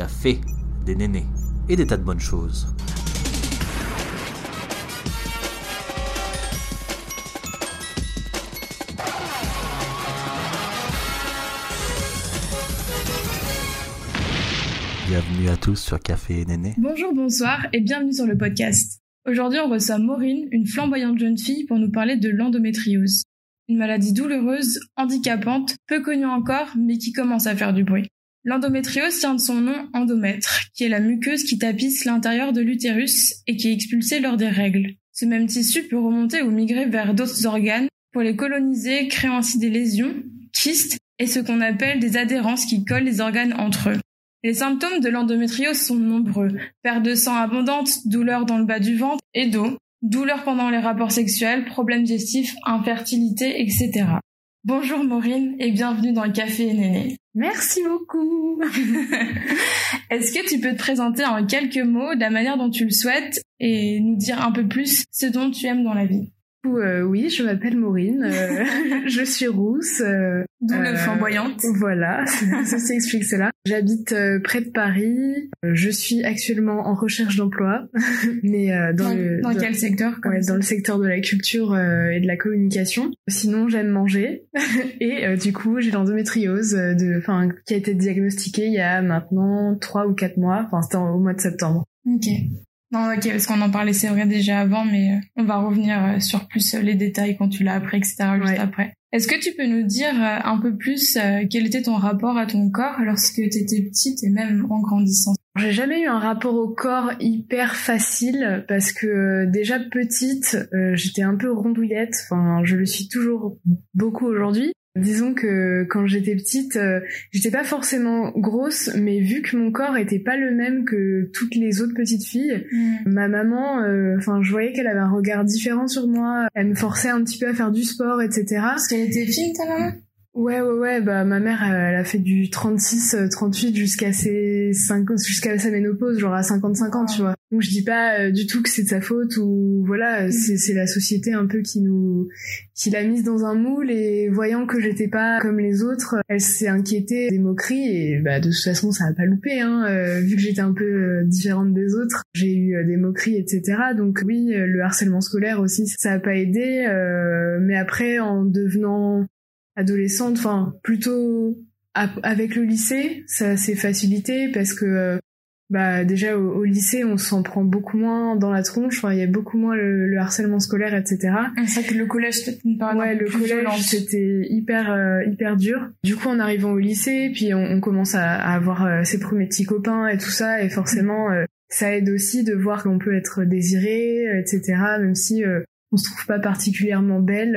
café, des nénés et des tas de bonnes choses. Bienvenue à tous sur Café et Néné. Bonjour, bonsoir et bienvenue sur le podcast. Aujourd'hui, on reçoit Maureen, une flamboyante jeune fille, pour nous parler de l'endométriose. Une maladie douloureuse, handicapante, peu connue encore, mais qui commence à faire du bruit. L'endométriose tient de son nom endomètre, qui est la muqueuse qui tapisse l'intérieur de l'utérus et qui est expulsée lors des règles. Ce même tissu peut remonter ou migrer vers d'autres organes pour les coloniser, créant ainsi des lésions, kystes et ce qu'on appelle des adhérences qui collent les organes entre eux. Les symptômes de l'endométriose sont nombreux. Perte de sang abondante, douleur dans le bas du ventre et dos, douleur pendant les rapports sexuels, problèmes digestifs, infertilité, etc. Bonjour Maureen et bienvenue dans le Café Néné. Merci beaucoup. Est-ce que tu peux te présenter en quelques mots de la manière dont tu le souhaites et nous dire un peu plus ce dont tu aimes dans la vie? Euh, oui, je m'appelle Maureen, euh, je suis rousse. Euh, D'où le flamboyante. Voilà, ceci explique cela. J'habite près de Paris. Je suis actuellement en recherche d'emploi, mais dans, dans, le dans, quel secteur ouais, Dans le secteur de la culture et de la communication. Sinon, j'aime manger et du coup, j'ai l'endométriose, de, enfin, qui a été diagnostiquée il y a maintenant trois ou quatre mois. Enfin, c'était au mois de septembre. Ok. Non, ok, parce qu'on en parlait, c'est vrai, déjà avant, mais euh, on va revenir euh, sur plus euh, les détails quand tu l'as appris, etc., juste après. Est-ce que tu peux nous dire un peu plus quel était ton rapport à ton corps lorsque tu étais petite et même en grandissant? J'ai jamais eu un rapport au corps hyper facile parce que déjà petite, j'étais un peu rondouillette. Enfin, je le suis toujours beaucoup aujourd'hui. Disons que quand j'étais petite, euh, j'étais pas forcément grosse, mais vu que mon corps était pas le même que toutes les autres petites filles, mm. ma maman, euh, enfin, je voyais qu'elle avait un regard différent sur moi. Elle me forçait un petit peu à faire du sport, etc. Parce qu'elle était fine, ta maman? Ouais, ouais, ouais, bah ma mère, elle a fait du 36, 38 euh, jusqu'à ses 5, jusqu'à sa ménopause, genre à 55 ans, tu vois. Donc je dis pas euh, du tout que c'est de sa faute ou voilà, mm. c'est c'est la société un peu qui nous qui l'a mise dans un moule et voyant que j'étais pas comme les autres, elle s'est inquiétée des moqueries et bah de toute façon ça a pas loupé hein, euh, vu que j'étais un peu différente des autres, j'ai eu des moqueries etc. Donc oui, le harcèlement scolaire aussi ça a pas aidé, mais après en devenant adolescente, enfin plutôt avec le lycée, ça s'est facilité parce que euh, bah déjà au, lycée on s'en prend beaucoup moins dans la tronche, enfin il y a beaucoup moins le, harcèlement scolaire, etc. C'est que le collège c'était ouais le collège c'était hyper euh, hyper dur. Du coup en arrivant au lycée, puis on, commence à, avoir euh, ses premiers petits copains et tout ça, et forcément ça aide aussi de voir qu'on peut être désiré, etc. Même si on se trouve pas particulièrement belle,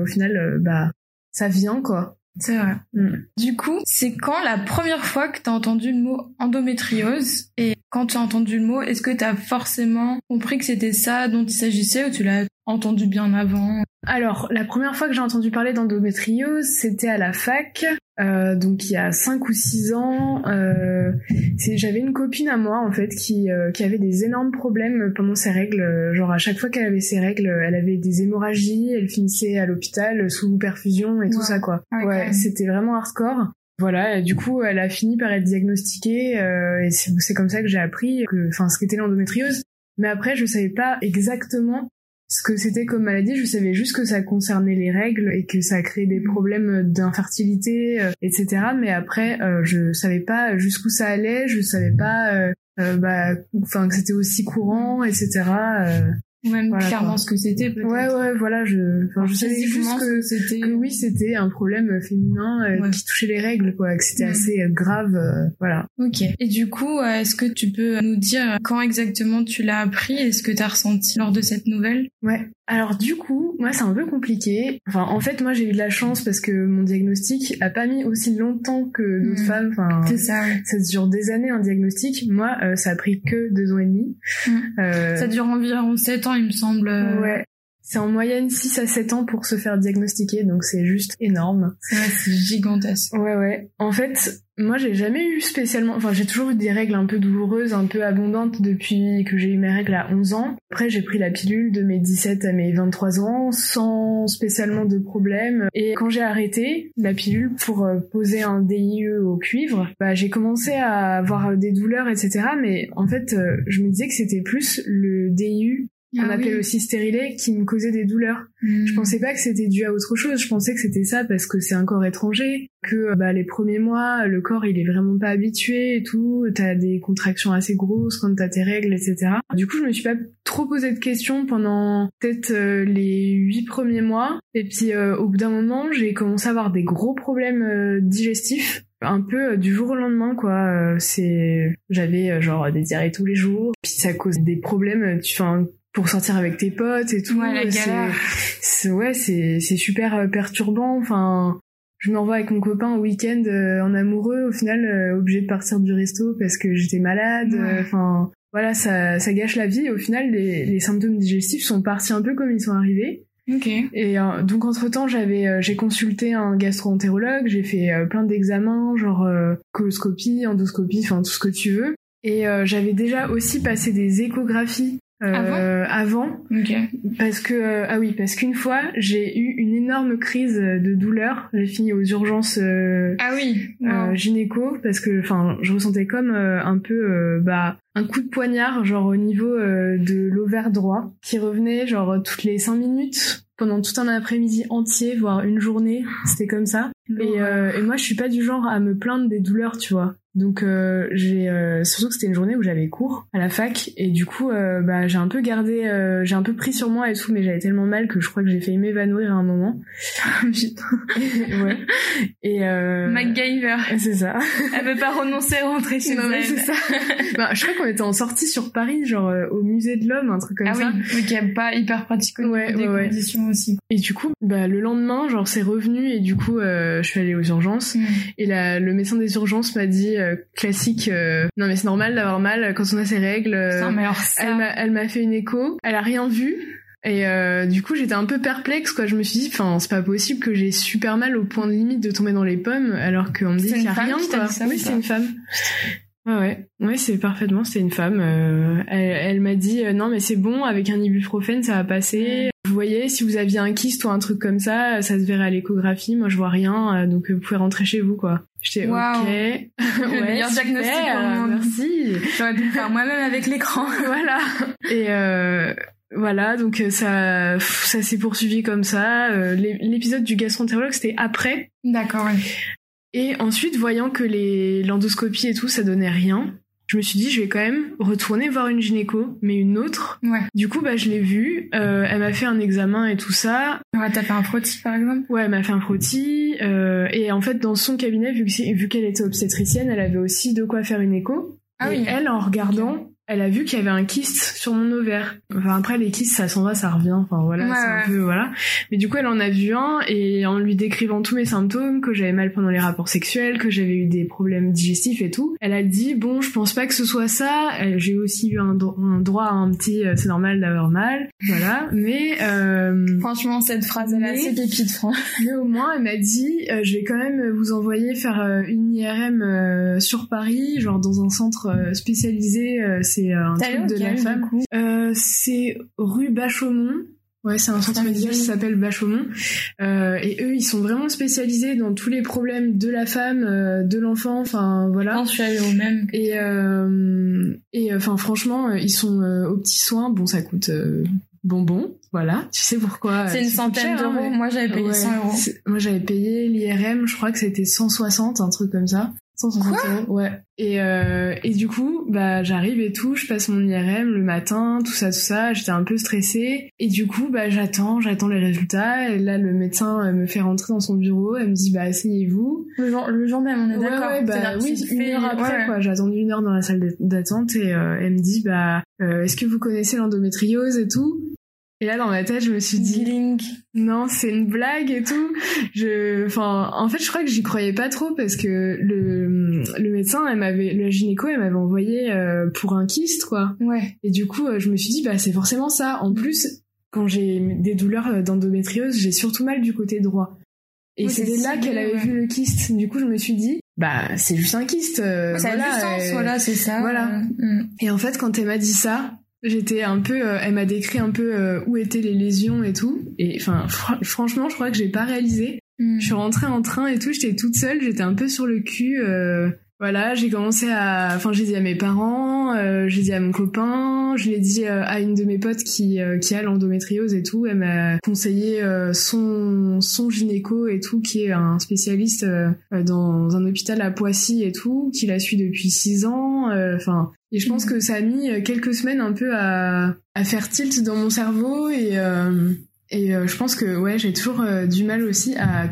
au final bah ça vient quoi. C'est vrai. Mm. Du coup, c'est quand la première fois que tu as entendu le mot endométriose Et quand tu as entendu le mot, est-ce que tu as forcément compris que c'était ça dont il s'agissait ou tu l'as entendu bien avant? Alors, la première fois que j'ai entendu parler d'endométriose, c'était à la fac. Euh, donc il y a 5 ou 6 ans, euh, j'avais une copine à moi en fait qui, euh, qui avait des énormes problèmes pendant ses règles. Genre à chaque fois qu'elle avait ses règles, elle avait des hémorragies, elle finissait à l'hôpital sous perfusion et tout ça quoi. Ah, ouais, c'était vraiment hardcore. Voilà, du coup, elle a fini par être diagnostiquée et c'est comme ça que j'ai appris que, enfin, ce qu'était l'endométriose. Mais après, je savais pas exactement ce que c'était comme maladie, je savais juste que ça concernait les règles et que ça créait des problèmes d'infertilité, euh, etc. Mais après, euh, je savais pas jusqu'où ça allait, je savais pas, euh, euh bah, enfin que c'était aussi courant, etc. Ou même clairement ce que c'était peut-être. Ouais ouais voilà je enfin je savais juste que c'était que oui c'était un problème féminin euh, qui touchait les règles quoi que c'était assez euh, grave euh, voilà. OK. Et du coup est-ce que tu peux nous dire quand exactement tu l'as appris et ce que tu as ressenti lors de cette nouvelle? Ouais. Alors du coup, moi c'est un peu compliqué. Enfin en fait moi j'ai eu de la chance parce que mon diagnostic a pas mis aussi longtemps que d'autres mmh. femmes. Enfin c'est ça. Ça dure des années un diagnostic. Moi ça a pris que deux ans et demi. Mmh. ça dure environ sept ans il me semble. Ouais. C'est en moyenne 6 à 7 ans pour se faire diagnostiquer, donc c'est juste énorme. C'est gigantesque. Ouais, ouais. En fait, moi, j'ai jamais eu spécialement, enfin, j'ai toujours eu des règles un peu douloureuses, un peu abondantes depuis que j'ai eu mes règles à 11 ans. Après, j'ai pris la pilule de mes 17 à mes 23 ans sans spécialement de problème. Et quand j'ai arrêté la pilule pour euh, poser un DIE au cuivre, bah, j'ai commencé à avoir des douleurs, etc. Mais en fait, euh, je me disais que c'était plus le DIU on Ah oui. aussi stérilé, qui me causait des douleurs. Hmm. Je pensais pas que c'était dû à autre chose. Je pensais que c'était ça parce que c'est un corps étranger, que bah, les premiers mois, le corps il est vraiment pas habitué et tout. T'as des contractions assez grosses quand t'as tes règles, etc. Du coup, je me suis pas trop posé de questions pendant peut-être euh, les huit premiers mois. Et puis euh, au bout d'un moment, j'ai commencé à avoir des gros problèmes euh, digestifs. Un peu euh, du jour au lendemain, quoi. C'est, j'avais genre des diarrhées tous les jours. Puis ça cause des problèmes. Tu, enfin, pour sortir avec tes potes et tout. Ouais, c'est- ouais c'est c'est super euh, perturbant. Enfin je m'envoie avec mon copain au week-end euh, en amoureux. Au final euh, obligé de partir du resto parce que j'étais malade. Ouais. euh, enfin voilà ça ça gâche la vie. Au final les, les symptômes digestifs sont partis un peu comme ils sont arrivés. Ok. et euh, donc entre temps j'avais euh, j'ai consulté un gastro-entérologue. J'ai fait euh, plein d'examens genre coloscopie endoscopie enfin tout ce que tu veux. Et j'avais déjà aussi passé des échographies euh, avant Ok. parce que euh, ah oui, parce qu'une fois j'ai eu une énorme crise de douleur. J'ai fini aux urgences euh, Ah oui. euh, wow. gynéco parce que enfin je ressentais comme euh, un peu euh, bah un coup de poignard genre au niveau euh, de l'ovaire droit qui revenait genre toutes les cinq minutes pendant tout un après-midi entier voire une journée c'était comme ça et, euh, et moi je suis pas du genre à me plaindre des douleurs tu vois donc euh, j'ai euh, surtout que c'était une journée où j'avais cours à la fac et du coup euh, bah j'ai un peu gardé euh, j'ai un peu pris sur moi et tout mais j'avais tellement mal que je crois que j'ai failli m'évanouir à un moment Putain. ouais et euh, MacGyver. c'est ça Elle veut pas renoncer à rentrer chez non mais elle. c'est ça bah, je crois qu'on était en sortie sur Paris genre au musée de l'homme un truc comme Ah ça oui, oui, qui est pas hyper pratique Ouais, des ouais, ouais. conditions aussi. et du coup bah le lendemain genre c'est revenu et du coup euh, je suis allée aux urgences Hmm. Et la, le médecin des urgences m'a dit euh, classique, euh, non mais c'est normal d'avoir mal quand on a ses règles. euh, Putain, mais alors elle ça... m'a, elle m'a fait une écho, elle a rien vu. Et euh, du coup j'étais un peu perplexe quoi. Je me suis dit, enfin c'est pas possible que j'ai super mal au point de limite de tomber dans les pommes alors qu'on me dit qu'il y a femme rien quoi. ça oui c'est une femme. Ouais ouais, ouais c'est parfaitement c'est une femme. Euh, elle, elle m'a dit euh, non mais c'est bon avec un ibuprofène ça va passer. Vous voyez si vous aviez un kyste ou un truc comme ça ça se verrait à l'échographie. Moi je vois rien euh, donc euh, vous pouvez rentrer chez vous quoi. J'étais Waouh. ok. Le meilleur diagnostic au monde. Merci. J'aurais pu le faire moi-même avec l'écran. voilà. Et euh, voilà, donc euh, ça, ça s'est poursuivi comme ça. Euh, l'é- L'épisode du gastroentérologue, c'était après. D'accord, ouais. Et ensuite, voyant que les l'endoscopie et tout, ça donnait rien, je me suis dit, je vais quand même retourner voir une gynéco, mais une autre. Ouais. Du coup, bah, je l'ai vue. euh, elle m'a fait un examen et tout ça. Ouais, t'as fait un frottis, par exemple? Ouais, elle m'a fait un frottis. euh, et en fait, dans son cabinet, vu qu'elle était obstétricienne, elle avait aussi de quoi faire une écho. Ah Et oui. elle, en regardant, elle a vu qu'il y avait un kyste sur mon ovaire. Enfin, après, les kystes, ça s'en va, ça revient. Enfin, voilà, Ouais, c'est un ouais. peu, voilà. Mais du coup, elle en a vu un, et en lui décrivant tous mes symptômes, que j'avais mal pendant les rapports sexuels, que j'avais eu des problèmes digestifs et tout, elle a dit, bon, je pense pas que ce soit ça. Elle- J'ai aussi eu un, dro- un droit à un petit, euh, c'est normal d'avoir mal. Voilà. Mais, euh, Franchement, cette phrase, elle est assez pépite, franchement. mais au moins, elle m'a dit, euh, je vais quand même vous envoyer faire euh, une IRM euh, sur Paris, genre dans un centre euh, spécialisé. C'est euh, un truc de la femme. Euh, c'est rue Bachaumont. Ouais, c'est un centre médical qui s'appelle Bachaumont. Euh, et eux, ils sont vraiment spécialisés dans tous les problèmes de la femme, euh, de l'enfant, enfin voilà. Non, je suis allée au même. Et et enfin franchement, ils sont aux petits soins. Bon, ça coûte bonbon, voilà. Tu sais pourquoi C'est une centaine hein, d'euros. Moi, j'avais payé Ouais, 100 euros. Moi, j'avais payé l'IRM, je crois que c'était 160, un truc comme ça. 160 euros, ouais. Et, euh, et du coup, bah, j'arrive et tout, je passe mon IRM le matin, tout ça, tout ça. J'étais un peu stressée. Et du coup, bah, j'attends, j'attends les résultats. Et là, le médecin euh, me fait rentrer dans son bureau. Elle me dit, bah, asseyez-vous. Le jour, le jour même, on est Ouais, d'accord. ouais, bah, oui, une heure après, ouais. quoi. J'ai attendu une heure dans la salle d'attente et euh, elle me dit, bah, euh, est-ce que vous connaissez l'endométriose et tout? Et là, dans ma tête, je me suis dit, Gling. non, c'est une blague et tout. Je, enfin, en fait, je crois que j'y croyais pas trop parce que le, le médecin, elle m'avait, le gynéco, elle m'avait envoyé euh, pour un kyste, quoi. Ouais. Et du coup, euh, je me suis dit, bah, c'est forcément ça. En plus, quand j'ai des douleurs d'endométriose, j'ai surtout mal du côté droit. Et Oui, c'était c'est là qu'elle avait ouais. vu le kyste. Du coup, je me suis dit, bah, c'est juste un kyste. euh, ça a voilà, du sens, euh, voilà, c'est ça. voilà. euh, mm. Et en fait, quand elle m'a dit ça, j'étais un peu, euh, elle m'a décrit un peu euh, où étaient les lésions et tout. Et enfin, fr- franchement, je crois que j'ai pas réalisé. Mm. Je suis rentrée en train et tout, j'étais toute seule, j'étais un peu sur le cul. euh, voilà, j'ai commencé à, enfin, j'ai dit à mes parents, euh, j'ai dit à mon copain, je l'ai dit euh, à une de mes potes qui euh, qui a l'endométriose et tout. Elle m'a conseillé euh, son son gynéco et tout, qui est un spécialiste euh, dans un hôpital à Poissy et tout, qui la suit depuis six ans. euh, Enfin, et je pense Mhm. que ça a mis quelques semaines un peu à à faire tilt dans mon cerveau et euh, et je pense que ouais, j'ai toujours du mal aussi à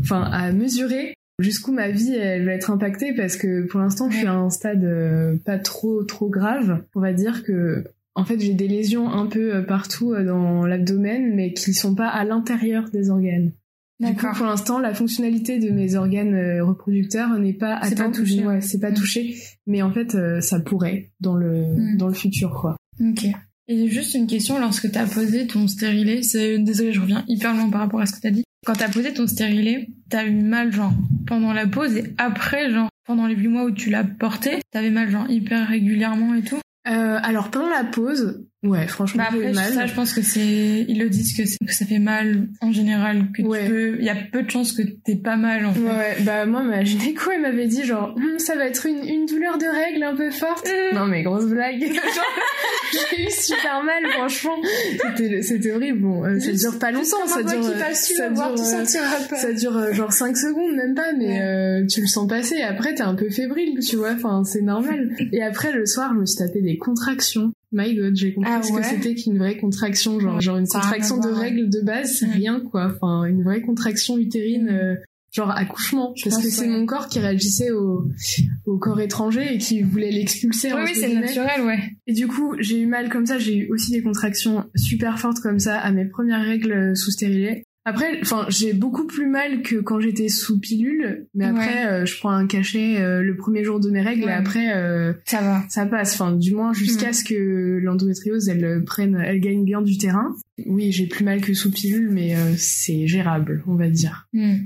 enfin à mesurer jusqu'où ma vie elle va être impactée parce que pour l'instant je suis à un stade euh, pas trop trop grave. On va dire que en fait j'ai des lésions un peu euh, partout euh, dans l'abdomen mais qui sont pas à l'intérieur des organes. Du coup, pour l'instant, la fonctionnalité de mes organes reproducteurs n'est pas C'est pas atteinte. touché, Ouais, c'est pas Mm. touché. Mais en fait, ça pourrait dans le Mm. dans le futur, quoi. Ok. Et juste une question, lorsque t'as posé ton stérilet, c'est désolé, je reviens hyper loin par rapport à ce que t'as dit. Quand t'as posé ton stérilet, t'as eu mal genre pendant la pause et après genre pendant les 8 mois où tu l'as porté, t'avais mal genre hyper régulièrement et tout. Euh, alors pendant la pause, ouais, franchement, Bah après mal. ça, je pense que c'est ils le disent que, c'est- que ça fait mal en général, que Ouais. tu peux, il y a peu de chances que t'aies pas mal en fait. Ouais, bah moi ma gynéco elle m'avait dit genre Hum, ça va être une, une douleur de règle un peu forte. Mm. Non mais grosse blague. J'ai eu super mal franchement. C'était c'était horrible. Bon, euh, ça dure pas longtemps, ça dure passe, ça dure, euh, pas. ça dure euh, genre 5 secondes même pas mais Ouais. euh, tu le sens passer après t'es un peu fébrile, tu vois, enfin c'est normal. Et après le soir, je me suis tapé des contractions. My god, j'ai compris Ah ce ouais que c'était qu'une vraie contraction, genre, genre une contraction de voir, ouais. règle de base, c'est rien quoi. Enfin, une vraie contraction utérine, Mm. euh, genre accouchement, Je parce que c'est ouais. mon corps qui réagissait au, au corps étranger et qui voulait l'expulser. Oui, oui, c'est naturel, ouais. Et du coup, j'ai eu mal comme ça, j'ai eu aussi des contractions super fortes comme ça à mes premières règles sous stérilet. Après, enfin, j'ai beaucoup plus mal que quand j'étais sous pilule, mais après, euh, je prends un cachet euh, le premier jour de mes règles Ouais. et après, euh, Ça va. ça passe. Enfin, du moins jusqu'à Mm. ce que l'endométriose, elle prenne, elle gagne bien du terrain. Oui, j'ai plus mal que sous pilule, mais c'est gérable, on va dire. Hmm.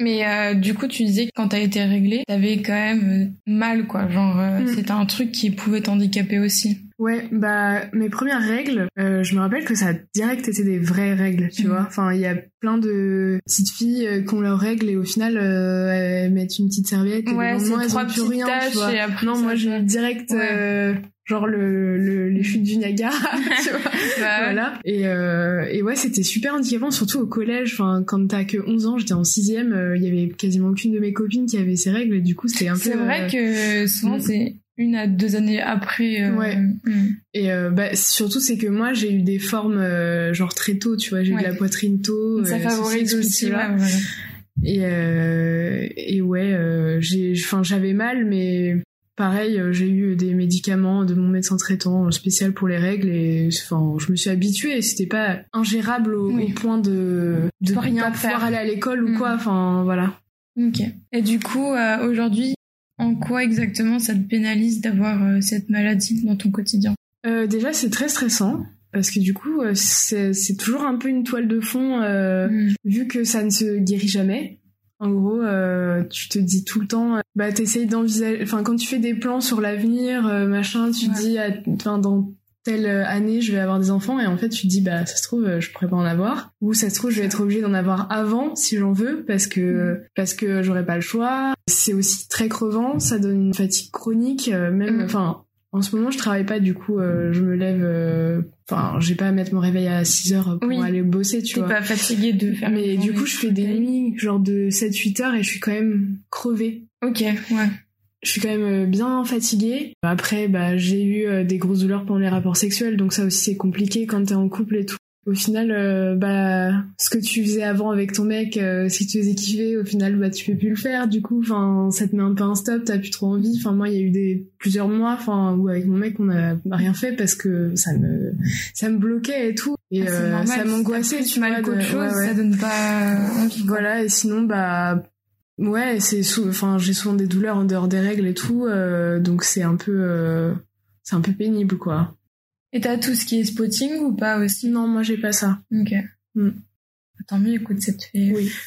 Mais euh, du coup, tu disais que quand t'as été réglée, t'avais quand même mal, quoi. Genre, euh, Mm. c'était un truc qui pouvait t'handicaper aussi. Ouais, bah mes premières règles, euh, je me rappelle que ça a direct été des vraies règles, tu Mhm. vois. Enfin, il y a plein de petites filles euh, qui ont leurs règles et au final euh, elles mettent une petite serviette et Ouais, lendemain, elles ont plus rien, tu vois. et après non, moi j'ai direct Ouais. euh, genre le, le- les chutes du Niagara, tu vois. Bah, voilà. Et, euh, et ouais, c'était super handicapant, surtout au collège. Enfin, quand t'as que 11 ans, j'étais en sixième, euh, il y avait quasiment aucune de mes copines qui avait ces règles et du coup c'était un peu. C'est vrai euh, que souvent, Mm. c'est une à deux années après. euh, Ouais. hmm. Et euh, bah, surtout, c'est que moi, j'ai eu des formes euh, genre très tôt, tu vois. J'ai eu de la poitrine tôt. Ça favorise aussi, ouais, voilà. Et, et ouais, j'ai, enfin, j'avais mal, mais pareil, j'ai eu des médicaments de mon médecin traitant spécial pour les règles et enfin, je me suis habituée. C'était pas ingérable au, Oui. au point de de rien pas pouvoir aller à l'école ou quoi. Enfin, voilà. Ok. Et du coup, euh, aujourd'hui, en quoi exactement ça te pénalise d'avoir euh, cette maladie dans ton quotidien? Euh, déjà, c'est très stressant. Parce que du coup, euh, c'est toujours un peu une toile de fond Hmm. vu que ça ne se guérit jamais. En gros, euh, tu te dis tout le temps, euh, bah t'essayes d'envisager, enfin quand tu fais des plans sur l'avenir, euh, machin, tu Ouais. dis, enfin dans telle année je vais avoir des enfants et en fait tu te dis bah ça se trouve euh, je pourrais pas en avoir ou ça se trouve je vais être obligée d'en avoir avant si j'en veux parce que Mm. parce que j'aurais pas le choix. C'est aussi très crevant, ça donne une fatigue chronique, euh, même Mm. enfin en ce moment, je travaille pas, du coup, euh, je me lève. euh, Enfin, j'ai pas à mettre mon réveil à 6 heures pour Oui. aller bosser, tu vois. pas fatiguée de faire Mais du coup, je fais de des nuits, genre de 7-8 heures, et je suis quand même crevée. Ok, ouais. Je suis quand même euh, bien fatiguée. Après, bah, j'ai eu euh, des grosses douleurs pendant les rapports sexuels, donc ça aussi c'est compliqué quand t'es en couple et tout. Au final, euh, bah, ce que tu faisais avant avec ton mec, euh, si tu faisais kiffer, au final, bah, tu peux plus le faire. Du coup, enfin, ça te met un peu un stop, t'as plus trop envie. Enfin, moi, il y a eu des plusieurs mois, enfin, où avec mon mec, on a rien fait parce que ça me, ça me bloquait et tout. Et Ah, euh, ça m'angoissait, tu vois. qu'autre chose, ouais, ouais. ça donne pas envie. Voilà, et sinon, bah, ouais, c'est sou- enfin, j'ai souvent des douleurs en dehors des règles et tout, euh, donc c'est un peu, euh, c'est un peu pénible, quoi. Et t'as tout ce qui est spotting ou pas aussi? Non, moi j'ai pas ça. Ok. Mm. Tant mieux, écoute, ça te fait. Oui.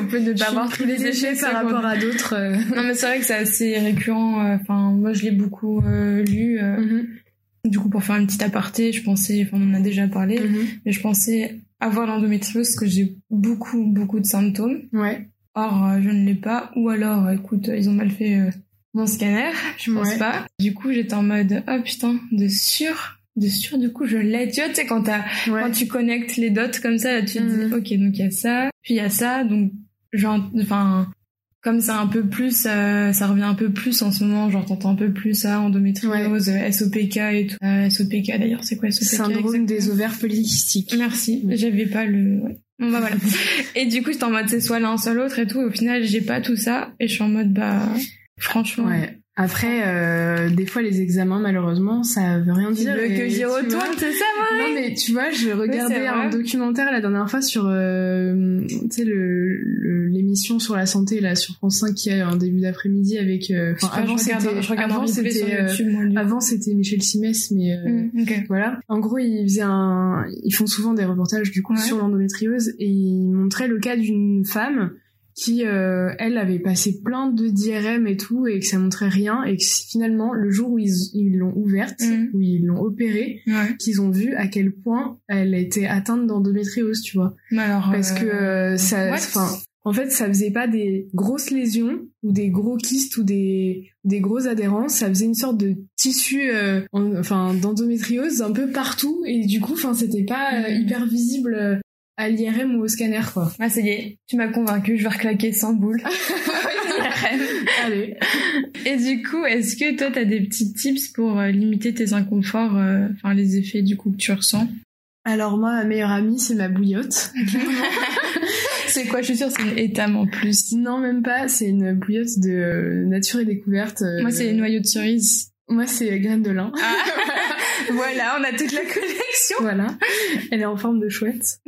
on peut ne pas avoir tous les effets par rapport à d'autres. euh. Non, mais c'est vrai que c'est assez récurrent. Enfin, moi, je l'ai beaucoup lu. Mhm, Du coup, pour faire une petite aparté, je pensais, enfin, on en a déjà parlé, mhm. mais je pensais avoir l'endométriose parce que j'ai beaucoup, beaucoup de symptômes. Ouais. Or, euh, je ne l'ai pas. Ou alors, euh, écoute, ils ont mal fait euh, mon scanner. Je pense Ouais. pas. Du coup, j'étais en mode, oh putain, de sûr, de sûr, du coup, je l'ai. Tu vois, tu sais, quand t'as, Ouais. quand tu connectes les dots comme ça, là, tu te dis, ok, donc il y a ça, puis il y a ça, donc, genre, enfin, comme c'est un peu plus, euh, ça revient un peu plus en ce moment, genre t'entends un peu plus ça, endométriose, SOPK et tout. Euh, SOPK d'ailleurs, c'est quoi SOPK Syndrome exactement des ovaires polykystiques. Merci, j'avais pas le. Ouais. Bah voilà. et du coup, j'étais en mode c'est soit l'un, soit l'autre et tout. Et au final, j'ai pas tout ça et je suis en mode bah franchement. Ouais. Après, euh, des fois, les examens, malheureusement, ça veut rien dire. et que j'y retourne, c'est ça moi Non mais tu vois, je regardais un documentaire la dernière fois sur, euh, tu sais, le- le- l'émission sur la santé là sur France 5 qui a un début d'après-midi avec. euh, avant c'était, avant c'était, euh, avant c'était Michel Simès, mais euh, Mm, voilà. En gros, ils faisaient un, ils font souvent des reportages du coup Ouais. sur l'endométriose et ils montraient le cas d'une femme qui, euh, elle, avait passé plein de d'IRM et tout et que ça montrait rien et que finalement le jour où ils l'ont ouverte, Mhm. où ils l'ont opérée, Ouais. qu'ils ont vu à quel point elle était atteinte d'endométriose, tu vois. Alors. Parce que euh, ça, what? enfin, en fait, ça faisait pas des grosses lésions ou des gros kystes ou des des grosses adhérences, ça faisait une sorte de tissu, euh, en- enfin, d'endométriose un peu partout et du coup, enfin, c'était pas euh, Mhm. hyper visible euh, à l'IRM ou au scanner, quoi. Ah ça y est, tu m'as convaincu, je vais reclaquer 100 boules. Allez. Et du coup, est-ce que toi t'as des petits tips pour euh, limiter tes inconforts, euh, enfin les effets du coup que tu ressens? Alors moi, ma meilleure amie, c'est ma bouillotte. C'est quoi Je suis sûre c'est une étame en plus. non, même pas. C'est une bouillotte de euh, nature et découverte. euh, Moi c'est les noyaux de cerise. Moi, c'est graines de lin. voilà, on a toute la connexion. Voilà. Elle est en forme de chouette.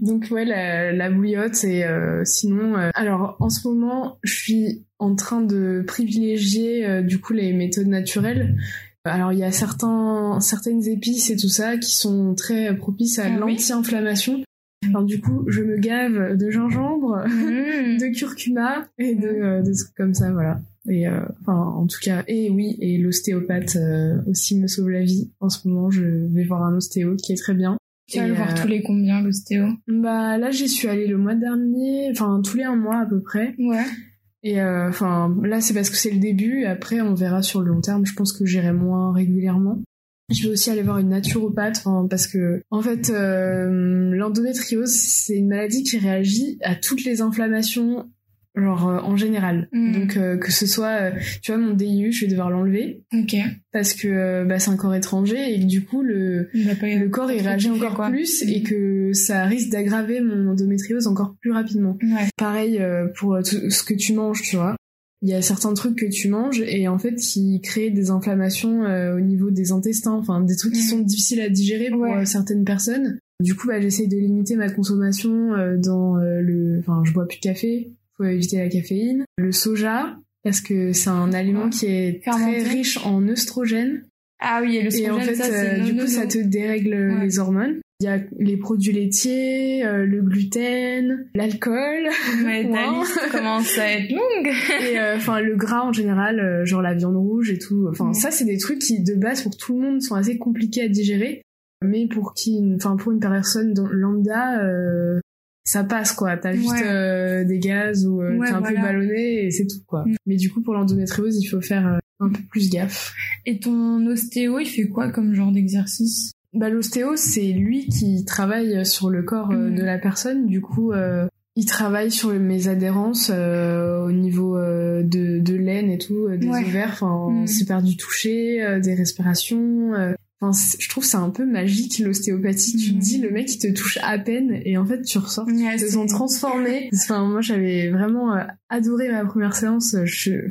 Donc ouais, la, la bouillotte et euh, sinon, euh, alors en ce moment, je suis en train de privilégier euh, du coup les méthodes naturelles. Alors il y a certains, certaines épices et tout ça qui sont très propices à Ah oui l'anti-inflammation. Alors du coup, je me gave de gingembre, Mmh. de curcuma et de, de trucs comme ça, voilà. Et euh, enfin, en tout cas, et oui, et l'ostéopathe euh, aussi me sauve la vie. En ce moment, je vais voir un ostéo qui est très bien. Tu vas le voir euh, tous les combien l'ostéo? Bah là j'y suis allée le mois dernier, enfin tous les un mois à peu près. Ouais. Et euh, enfin là c'est parce que c'est le début. et Après on verra sur le long terme. Je pense que j'irai moins régulièrement. Je vais aussi aller voir une naturopathe parce que en fait euh, l'endométriose c'est une maladie qui réagit à toutes les inflammations genre euh, en général. Mhm. Donc euh, que ce soit euh, tu vois mon DIU je vais devoir l'enlever Ok. parce que bah, c'est un corps étranger et que du coup le le corps il réagit encore quoi. plus et que ça risque d'aggraver mon endométriose encore plus rapidement. Ouais. Pareil pour tout ce que tu manges, tu vois. Il y a certains trucs que tu manges et en fait qui créent des inflammations au niveau des intestins, enfin des trucs qui Mm. sont difficiles à digérer pour Ouais. certaines personnes. Du coup, bah, j'essaye de limiter ma consommation dans le... Enfin, je bois plus de café, faut éviter la caféine. Le soja, parce que c'est un aliment qui est Fermenté. très riche en œstrogènes. Ah oui, et le Et en fait, ça, euh, non, du non, coup, ça te dérègle Ouais. les hormones. Il y a les produits laitiers, euh, le gluten, l'alcool, Ouais, Wow. commence à être longue. et euh, enfin le gras en général, euh, genre la viande rouge et tout. Enfin, Ouais. ça, c'est des trucs qui, de base, pour tout le monde, sont assez compliqués à digérer. Mais pour qui, enfin, pour une personne lambda, ça passe quoi. T'as juste Ouais. euh, des gaz ou euh, Ouais, t'es un peu ballonné et c'est tout quoi. Mm. Mais du coup, pour l'endométriose, il faut faire euh, un peu plus gaffe. Et ton ostéo, il fait quoi comme genre d'exercice? Bah, l'ostéo, c'est lui qui travaille sur le corps euh, Mhm. de la personne. Du coup, euh, il travaille sur mes adhérences euh, au niveau euh, de, de l'aine et tout, des Ouais. ovaires. Enfin, Mhm. c'est par du toucher, euh, des respirations. Enfin, je trouve c'est un peu magique l'ostéopathie. Tu te Mhm. dis, le mec, il te touche à peine et en fait, tu ressors. Ils te c'est- sont transformés. Enfin, moi, j'avais vraiment euh, adoré ma première séance. Je...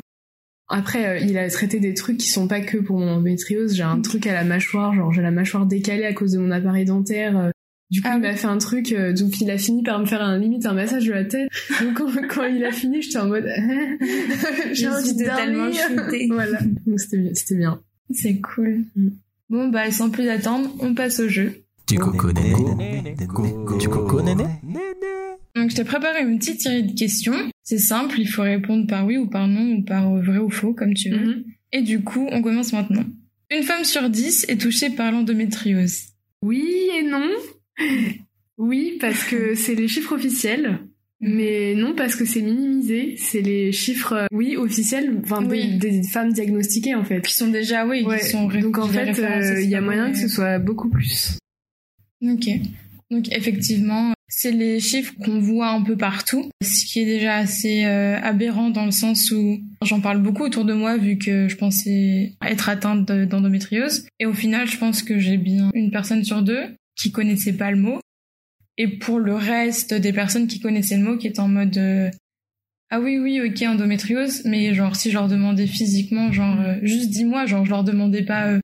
Après, euh, il a traité des trucs qui sont pas que pour mon endométriose. J'ai un Mm. truc à la mâchoire, genre j'ai la mâchoire décalée à cause de mon appareil dentaire. euh, Du coup, Ah il m'a fait un truc, euh, donc il a fini par me faire un limite un massage de la tête. Donc quand, quand il a fini, j'étais en mode, j'ai Je envie de shootée. voilà, donc c'était bien, c'était bien. C'est cool. Mm. Bon, bah, sans plus attendre, on passe au jeu. Du coco néné. Du coco néné. Donc, je t'ai préparé une petite série de questions. C'est simple, il faut répondre par oui ou par non ou par vrai ou faux, comme tu veux. Mhm. Et du coup, on commence maintenant. Une femme sur dix est touchée par l'endométriose. Oui et non. Oui, parce que c'est les chiffres officiels. Mais non, parce que c'est minimisé. C'est les chiffres, euh, oui, officiels, enfin, des- Oui. des, femmes diagnostiquées, en fait. Qui sont déjà, oui, Ouais. qui sont Donc, en fait, euh, il y a moyen que ce soit beaucoup plus. Ok. Donc effectivement, c'est les chiffres qu'on voit un peu partout, ce qui est déjà assez euh, aberrant dans le sens où j'en parle beaucoup autour de moi vu que je pensais être atteinte de- d'endométriose. Et au final, je pense que j'ai bien une personne sur deux qui connaissait pas le mot. Et pour le reste des personnes qui connaissaient le mot, qui étaient en mode euh, ah oui oui ok endométriose, mais genre si je leur demandais physiquement, genre euh, juste dis-moi, genre je leur demandais pas euh,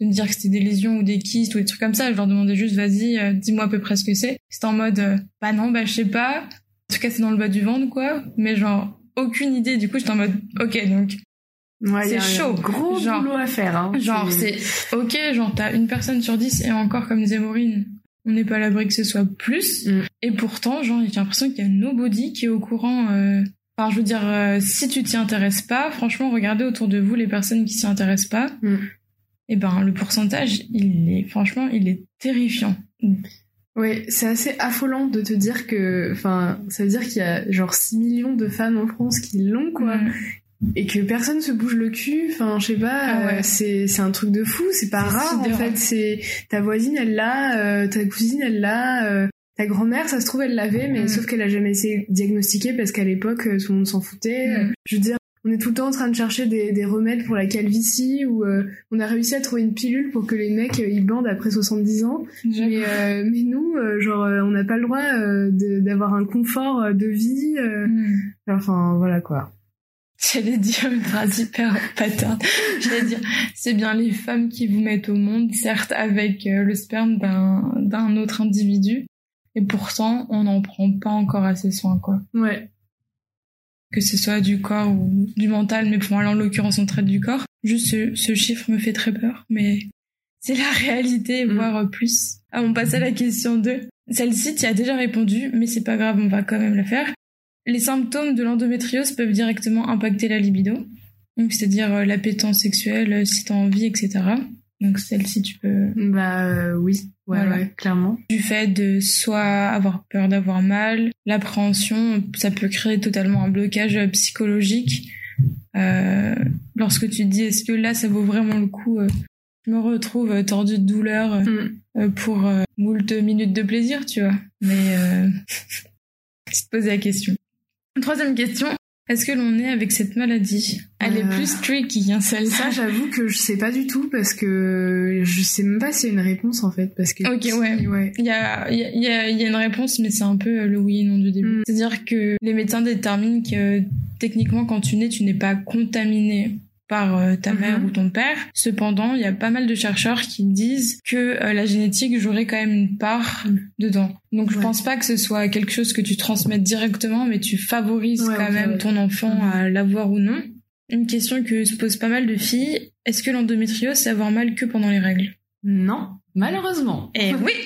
de me dire que c'était des lésions ou des kystes ou des trucs comme ça. Je leur demandais juste, vas-y, dis-moi à peu près ce que c'est. C'était en mode, bah non, bah je sais pas. En tout cas, c'est dans le bas du ventre, quoi. Mais genre, aucune idée. Du coup, j'étais en mode, ok, donc, Ouais, C'est un chaud. Gros Genre- boulot à faire, hein. genre, c'est, ok, genre, t'as une personne sur dix et encore, comme disait Maureen, on n'est pas à l'abri que ce soit plus. Mm. Et pourtant, genre, j'ai l'impression qu'il y a nobody qui est au courant, euh... Enfin, je veux dire, euh, si tu t'y intéresses pas, franchement, regardez autour de vous les personnes qui s'y intéressent pas. Mm. Et ben, le pourcentage, il est, franchement, il est terrifiant. Ouais, c'est assez affolant de te dire que, enfin, ça veut dire qu'il y a genre 6 millions de femmes en France qui l'ont, quoi. Et que personne se bouge le cul, enfin, je sais pas, Ah ouais. euh, c'est, c'est un truc de fou, c'est pas rare, en fait, c'est, ta voisine, elle l'a, euh, ta cousine, elle l'a, euh, ta grand-mère, ça se trouve, elle l'avait, mais Mm. sauf qu'elle a jamais été diagnostiquée parce qu'à l'époque, euh, tout le monde s'en foutait. Mm. Je veux dire, on est tout le temps en train de chercher des, des remèdes pour la calvitie ou euh, on a réussi à trouver une pilule pour que les mecs euh, ils bandent après 70 ans. Mais, euh, mais nous, euh, genre, on n'a pas le droit euh, d'avoir un confort de vie. euh, Mm. enfin, voilà quoi. J'allais dire une phrase hyper patate. J'allais dire, c'est bien les femmes qui vous mettent au monde, certes avec euh, le sperme d'un autre individu, et pourtant on n'en prend pas encore assez soin, quoi. Ouais. Que ce soit du corps ou du mental, mais pour moi, en l'occurrence, on traite du corps. Juste ce, ce chiffre me fait très peur, mais c'est la réalité, Mm. voire plus. Ah, on passe à la question 2. Celle-ci, tu as déjà répondu, mais c'est pas grave, on va quand même la faire. Les symptômes de l'endométriose peuvent directement impacter la libido, donc c'est-à-dire euh, l'appétence sexuelle, euh, si t'as envie, etc. Donc celle-ci, tu peux Bah euh, oui. Ouais, Voilà. ouais, clairement. du fait de soit avoir peur d'avoir mal, l'appréhension, ça peut créer totalement un blocage euh, psychologique. Euh, lorsque tu te dis est-ce que là ça vaut vraiment le coup, euh, je me retrouve euh, tordu de douleur Mm. pour moult minutes de plaisir, tu vois. Mais euh, c'est te poser la question. Troisième question. Est-ce que l'on est avec cette maladie? Elle est Euh, plus tricky, hein, Ça, celle-là. j'avoue que je sais pas du tout parce que je sais même pas s'il y a une réponse en fait. Parce que. Ok, ouais. ouais. Il y a, il y, a, il y a- il y a une réponse, mais c'est un peu le oui et non du début. Mm. C'est-à-dire que les médecins déterminent que techniquement, quand tu nais, tu n'es pas contaminé par euh, ta Mhm. mère ou ton père. Cependant, il y a pas mal de chercheurs qui disent que euh, la génétique jouerait quand même une part dedans. Donc je Ouais. pense pas que ce soit quelque chose que tu transmettes directement, mais tu favorises Ouais, quand même ouais. ton enfant à l'avoir ou non. Une question que se posent pas mal de filles, est-ce que l'endométriose c'est avoir mal que pendant les règles? Non, malheureusement. Eh oui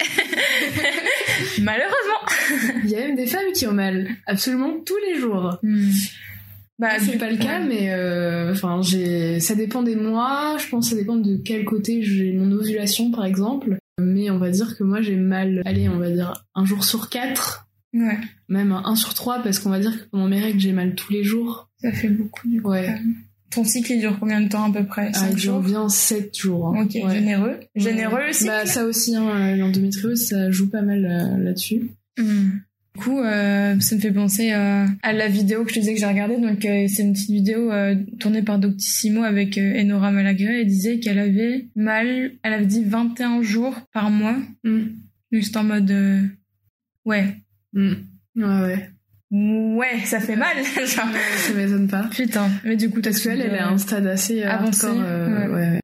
Malheureusement Il y a même des femmes qui ont mal absolument tous les jours. Bah, c'est pas le cas, mais euh, enfin, j'ai, ça dépend des mois. Je pense que ça dépend de quel côté j'ai mon ovulation, par exemple. Mais on va dire que moi, j'ai mal. Allez, on va dire un jour sur quatre, Ouais, même un sur trois, parce qu'on va dire que pendant mes règles, j'ai mal tous les jours. ça fait beaucoup du coup. Ouais. Ton cycle il dure combien de temps à peu près? Ah, 5 il dure bien sept jours. hein. Ok, Ouais. généreux. Généreux le cycle Bah ça aussi, hein, l'endométriose, ça joue pas mal euh, là-dessus. Hmm. Du coup, euh, ça me fait penser à la vidéo que je te disais que j'ai regardée. Donc, euh, c'est une petite vidéo euh, tournée par Doctissimo avec Enora Malagré. Elle disait qu'elle avait mal, elle avait dit 21 jours par mois. Mm. Juste en mode, ouais, Mm. Ouais, ouais. ouais, ça fait mal. Genre, ça m'étonne pas. putain. Mais du coup, Parce qu'elle, elle est à un stade assez Avancé, hardcore, ouais. ouais. ouais.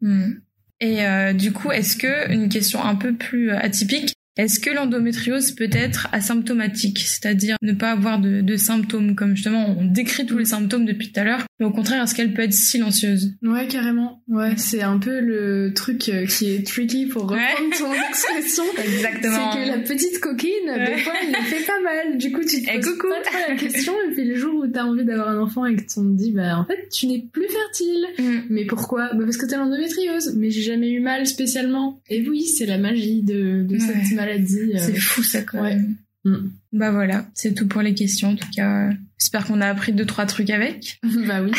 Hmm. Et euh, du coup, est-ce que une question un peu plus atypique, Est-ce que l'endométriose peut être asymptomatique, c'est-à-dire ne pas avoir de, de, symptômes, comme justement on décrit tous les symptômes depuis tout à l'heure, mais au contraire, est-ce qu'elle peut être silencieuse? Ouais, carrément. Ouais, c'est un peu le truc euh, qui est tricky pour reprendre ton expression. Exactement. C'est que la petite coquine, des fois, elle fait pas mal. Du coup, tu te poses coucou. pas trop la question, et puis le jour où t'as envie d'avoir un enfant et que on te dit, bah en fait, tu n'es plus fertile. Mm. Mais pourquoi? Bah Parce que t'as l'endométriose. Mais j'ai jamais eu mal spécialement. Et oui, c'est la magie de, de Ouais. cette maladie. euh. C'est fou ça quand Ouais. même. Mm. Bah voilà, c'est tout pour les questions en tout cas. J'espère qu'on a appris deux trois trucs avec. bah oui,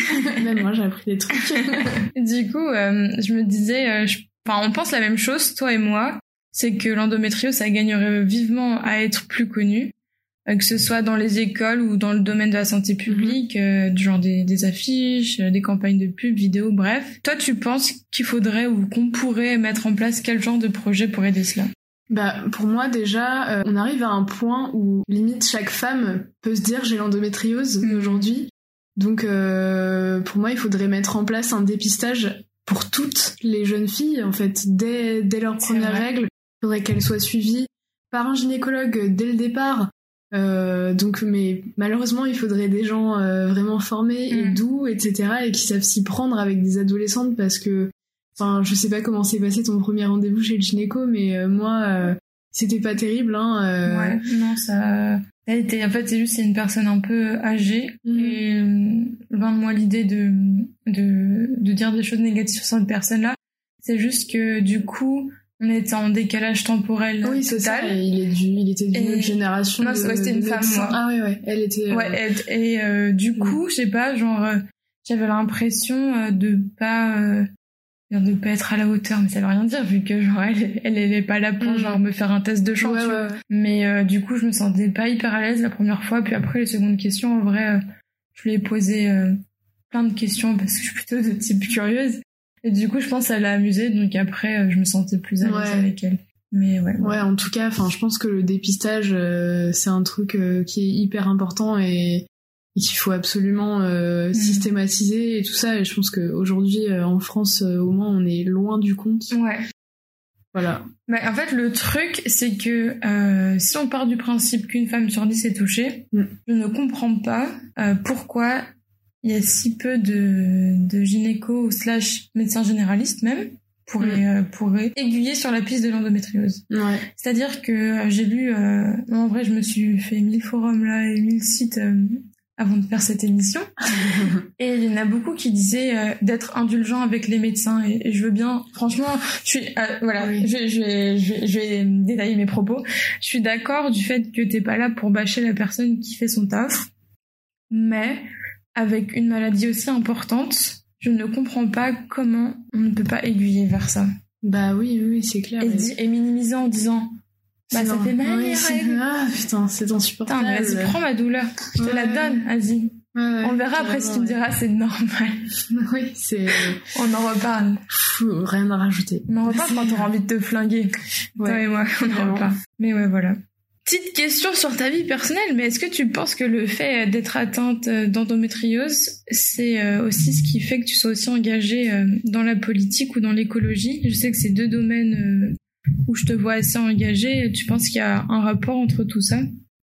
même moi j'ai appris des trucs. Du coup, euh, je me disais, euh, je- enfin, on pense la même chose, toi et moi, c'est que l'endométriose, ça gagnerait vivement à être plus connu, euh, que ce soit dans les écoles ou dans le domaine de la santé publique, euh, du genre des, des affiches, des campagnes de pub, vidéos, bref. Toi, tu penses qu'il faudrait ou qu'on pourrait mettre en place quel genre de projet pour aider cela? Bah, pour moi, déjà, euh, on arrive à un point où limite chaque femme peut se dire j'ai l'endométriose Mhm. aujourd'hui. Donc, euh, pour moi, il faudrait mettre en place un dépistage pour toutes les jeunes filles, en fait, dès, dès leur première règle. Il faudrait qu'elles soient suivies par un gynécologue dès le départ. Euh, donc, mais malheureusement, il faudrait des gens vraiment formés et Mhm. doux, etc., et qui savent s'y prendre avec des adolescentes parce que Enfin, je sais pas comment s'est passé ton premier rendez-vous chez le gynéco, mais euh, moi, euh, c'était pas terrible. Hein, euh, Ouais, non, ça. Elle était, en fait, c'est juste c'est une personne un peu âgée Mhm. et loin de moi l'idée de, de de dire des choses négatives sur cette personne-là. C'est juste que du coup, on était en décalage temporel Oui, c'est ça. total. et Il, est du, il était d'une autre génération. Non, c'était une femme, moi. Ah ouais, ouais. Elle était. euh, Ouais, et, et, euh, du coup, je sais pas, genre, j'avais l'impression de pas euh, de pas être à la hauteur, mais ça veut rien dire vu que genre elle, elle, elle est pas là pour Mhm. genre me faire un test de chant. ouais, ouais. Mais euh, du coup, je me sentais pas hyper à l'aise la première fois. Puis après, les secondes questions, en vrai, euh, je lui ai posé euh, plein de questions parce que je suis plutôt de type curieuse. Et du coup, je pense ça l'a amusée. Donc après, je me sentais plus à l'aise Ouais. avec elle. Mais ouais. Ouais, en tout cas, enfin, je pense que le dépistage, c'est un truc qui est hyper important et, et qu'il faut absolument euh, Mhm. systématiser et tout ça. Et je pense qu'aujourd'hui, euh, en France, euh, au moins, on est loin du compte. Ouais. Voilà. Mais en fait, le truc, c'est que euh, si on part du principe qu'une femme sur dix est touchée, Mm. je ne comprends pas pourquoi il y a si peu de, de gynéco slash médecins généralistes même euh, pourraient aiguiller sur la piste de l'endométriose. Ouais. C'est-à-dire que j'ai lu, en vrai, je me suis fait mille forums là et mille sites avant de faire cette émission. Et il y en a beaucoup qui disaient euh, d'être indulgent avec les médecins. Et, et je veux bien, franchement, je suis, euh, voilà, Oui. je, je, vais, je, vais, je vais détailler mes propos. Je suis d'accord du fait que t'es pas là pour bâcher la personne qui fait son taf, mais avec une maladie aussi importante, je ne comprends pas comment on ne peut pas aiguiller vers ça. Bah oui, oui, c'est clair. Et, mais- et minimiser en disant, bah C'est ça fait mal règles. Ah putain, c'est Putain, insupportable. mais vas-y, prends ma douleur. Je te la Ouais. donne, vas-y. Ouais, ouais, On verra après si tu me diras c'est normal. ouais. Oui, c'est On en reparle. Pff, rien à rajouter. On en reparle quand t'auras envie de te flinguer. Toi Ouais. et moi, on en reparle. Mais ouais, voilà. Petite question sur ta vie personnelle, mais est-ce que tu penses que le fait d'être atteinte d'endométriose, c'est euh, aussi ce qui fait que tu sois aussi engagée euh, dans la politique ou dans l'écologie? Je sais que c'est deux domaines euh, où je te vois assez engagée. Tu penses qu'il y a un rapport entre tout ça?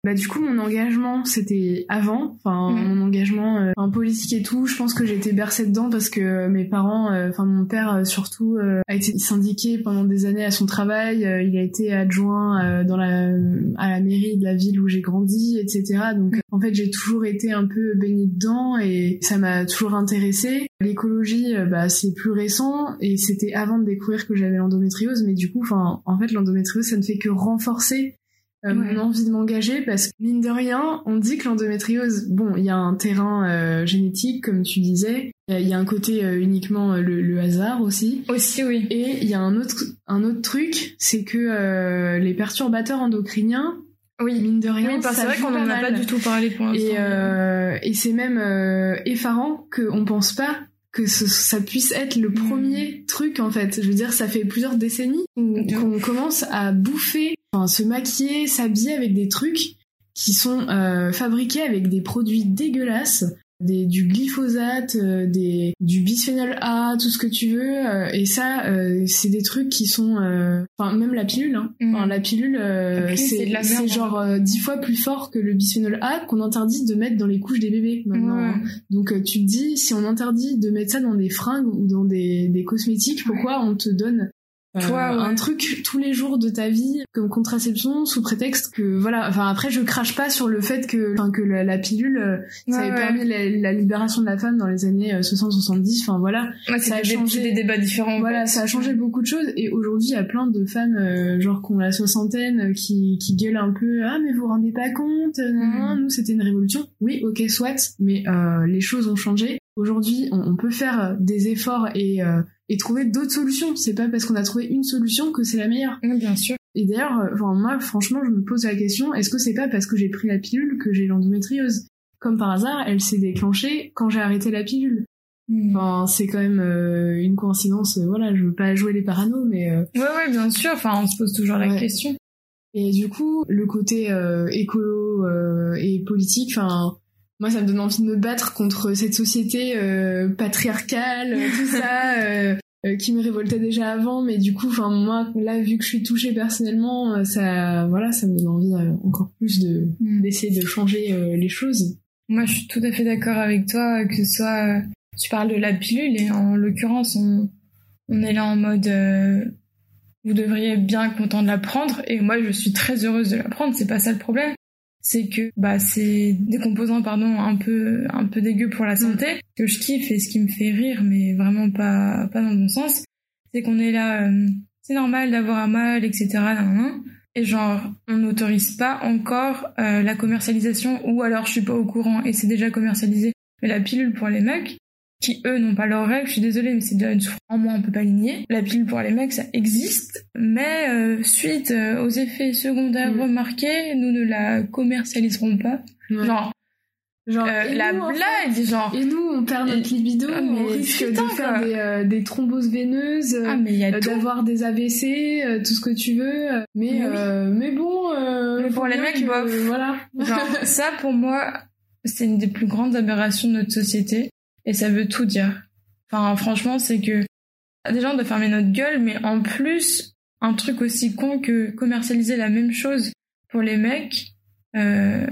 Bah du coup mon engagement c'était avant, enfin Mhm. mon engagement euh, en politique et tout, je pense que été bercée dedans parce que euh, mes parents, euh, enfin mon père euh, surtout euh, a été syndiqué pendant des années à son travail, euh, il a été adjoint euh, dans la à la mairie de la ville où j'ai grandi, etc. Donc euh, en fait j'ai toujours été un peu baignée dedans et ça m'a toujours intéressée. L'écologie bah c'est plus récent et c'était avant de découvrir que j'avais l'endométriose, mais du coup enfin en fait l'endométriose ça ne fait que renforcer euh, Ouais. mon envie de m'engager parce que mine de rien, on dit que l'endométriose, bon, il y a un terrain euh, génétique comme tu disais, il y y, a un côté euh, uniquement euh, le, le hasard aussi, Aussi, oui. et il y a un autre un autre truc, c'est que euh, les perturbateurs endocriniens, Oui. mine de rien, Oui, ça c'est vrai qu'on en a pas du tout parlé pour l'instant. Et, euh, et c'est même euh, effarant qu'on pense pas que ce- ça puisse être le Mm. premier truc en fait. Je veux dire, ça fait plusieurs décennies De qu'on commence à bouffer, enfin se maquiller, s'habiller avec des trucs qui sont euh, fabriqués avec des produits dégueulasses. des, du glyphosate, euh, des, du bisphénol A, tout ce que tu veux. euh, et ça, euh, c'est des trucs qui sont... euh, Enfin, même la pilule. Hein. Mhm. Enfin, la pilule, euh, c'est genre euh, dix fois plus fort que le bisphénol A qu'on interdit de mettre dans les couches des bébés maintenant. Ouais. hein. Donc tu te dis, si on interdit de mettre ça dans des fringues ou dans des, des cosmétiques, pourquoi on te donne euh, Toi, ouais. un truc tous les jours de ta vie comme contraception sous prétexte que voilà enfin après je crache pas sur le fait que enfin que la, la pilule euh, ça Ouais, avait ouais. permis la, la libération de la femme dans les années 60-70 enfin voilà Ouais, ça a des, changé. des débats différents. voilà, ça a changé beaucoup de choses et aujourd'hui il y a plein de femmes euh, genre qui ont la soixantaine euh, qui, qui gueulent un peu ah mais vous vous rendez pas compte euh, non, Mhm. non, nous c'était une révolution oui ok soit mais euh, les choses ont changé aujourd'hui on, on peut faire euh, des efforts et euh, et trouver d'autres solutions c'est pas parce qu'on a trouvé une solution que c'est la meilleure Oui, bien sûr. et d'ailleurs euh, enfin moi franchement je me pose la question est-ce que c'est pas parce que j'ai pris la pilule que j'ai l'endométriose? Comme par hasard elle s'est déclenchée quand j'ai arrêté la pilule Mhm. Enfin, c'est quand même euh, une coïncidence. euh, voilà, je veux pas jouer les paranos, mais euh, Ouais, ouais, bien sûr. Enfin, on se pose toujours la question. et du coup, le côté euh, écolo et politique, enfin, moi, ça me donne envie de me battre contre cette société euh, patriarcale, euh, tout ça. euh, euh, qui me révoltait déjà avant mais du coup enfin moi là vu que je suis touchée personnellement euh, ça voilà ça me donne envie euh, encore plus de Mhm. d'essayer de changer les choses Moi, je suis tout à fait d'accord avec toi, que ce soit, tu parles de la pilule, et en l'occurrence, on, on est là en mode, euh, vous devriez être bien content de la prendre, et moi, je suis très heureuse de la prendre, c'est pas ça le problème. C'est que, bah, c'est des composants, pardon, un peu, un peu dégueux pour la santé, que je kiffe, et ce qui me fait rire, mais vraiment pas, pas dans le bon sens, c'est qu'on est là, euh, c'est normal d'avoir un mal, etc.. Et genre, on n'autorise pas encore euh, la commercialisation, ou alors je suis pas au courant et c'est déjà commercialisé. Mais la pilule pour les mecs, qui eux n'ont pas leurs règles, je suis désolée, mais c'est déjà une souffrance en moins, on peut pas. La pilule pour les mecs, ça existe, mais euh, suite euh, aux effets secondaires Mm. remarqués, nous ne la commercialiserons pas. Ouais. Genre, Genre, euh, et la nous, en fait, blague, genre, Et nous, on perd notre libido, Ah, on mais risque putain, de faire des, euh, des thromboses veineuses, ah mais il y a euh, d'avoir des AVC, euh, tout ce que tu veux. Mais, oui. euh, mais bon, euh, Mais pour les mecs, que- bof. Voilà. Genre, ça pour moi, c'est une des plus grandes aberrations de notre société et ça veut tout dire. Enfin, franchement, c'est que déjà on doit fermer notre gueule, mais en plus, un truc aussi con que commercialiser la même chose pour les mecs, euh,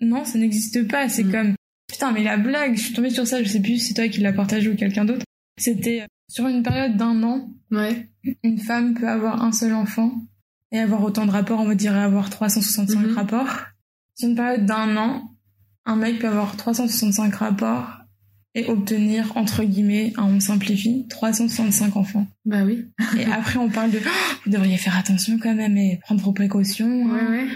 non, ça n'existe pas. C'est Mm. comme putain, mais la blague, je suis tombée sur ça, je sais plus si c'est toi qui l'as partagé ou quelqu'un d'autre. C'était euh, sur une période d'un an, Ouais. une femme peut avoir un seul enfant et avoir autant de rapports, on va dire avoir 365 Mhm. rapports. Sur une période d'un an, un mec peut avoir 365 rapports et obtenir, entre guillemets, hein, on simplifie, 365 enfants. Bah oui. Et après, on parle de Oh, vous devriez faire attention quand même et prendre vos précautions. Ouais, hein. ouais.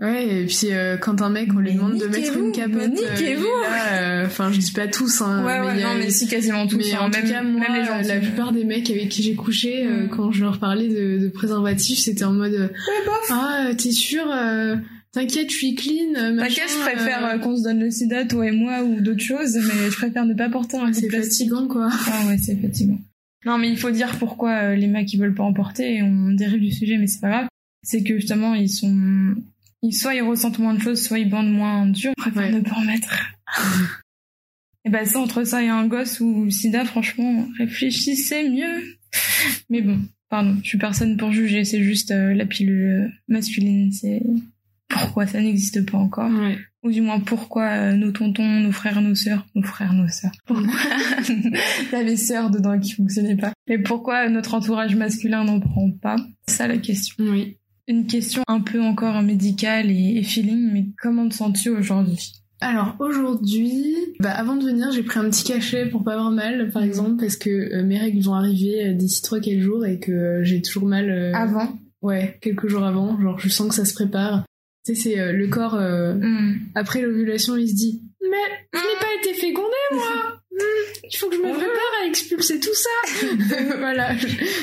Ouais, et puis euh, quand un mec, on lui Mais demande de mettre niquez-vous, une capote, mais euh, niquez-vous. euh, enfin, je dis pas tous, hein, Ouais, ouais, a- non, mais si, quasiment tous. mais hein, en même, tout cas, moi, même les gens. la plupart des mecs avec qui j'ai couché, euh, Mm. quand je leur parlais de, de préservatifs, c'était en mode euh, Ouais, bof. Ah, euh, t'es sûr euh, T'inquiète, je suis clean. euh, T'inquiète, je préfère euh, euh, qu'on se donne le sida, toi et moi, ou d'autres choses, mais je préfère ne pas porter un de C'est fatigant, quoi. Ah ouais, c'est fatigant. Non, mais il faut dire pourquoi les mecs ils veulent pas en porter. et On dérive du sujet, mais c'est pas grave. C'est que justement ils sont, ils soit ils ressentent moins de choses, soit ils bandent moins dur. Ils préfèrent Ouais. ne pas en mettre. et ben ça entre ça et un gosse ou le sida, franchement, réfléchissez mieux. Mais bon, pardon, je suis personne pour juger. C'est juste euh, la pilule masculine. C'est pourquoi ça n'existe pas encore Ouais. ou du moins pourquoi euh, nos tontons, nos frères, nos sœurs, nos frères, nos sœurs, pourquoi t'avais sœurs dedans qui fonctionnaient pas, et pourquoi notre entourage masculin n'en prend pas, c'est ça la question. Oui. Une question un peu encore médicale et, et feeling, mais comment te sens-tu aujourd'hui? Alors aujourd'hui, bah avant de venir, j'ai pris un petit cachet pour pas avoir mal, par exemple, parce que euh, mes règles vont arriver euh, d'ici 3-4 jours et que euh, j'ai toujours mal. euh, Avant? Ouais, quelques jours avant. Genre, je sens que ça se prépare. Tu sais, c'est euh, le corps, euh, Hmm. après l'ovulation, il se dit Mais je n'ai pas été fécondé, moi. Hmm, Il faut que je me prépare à expulser tout ça. Voilà.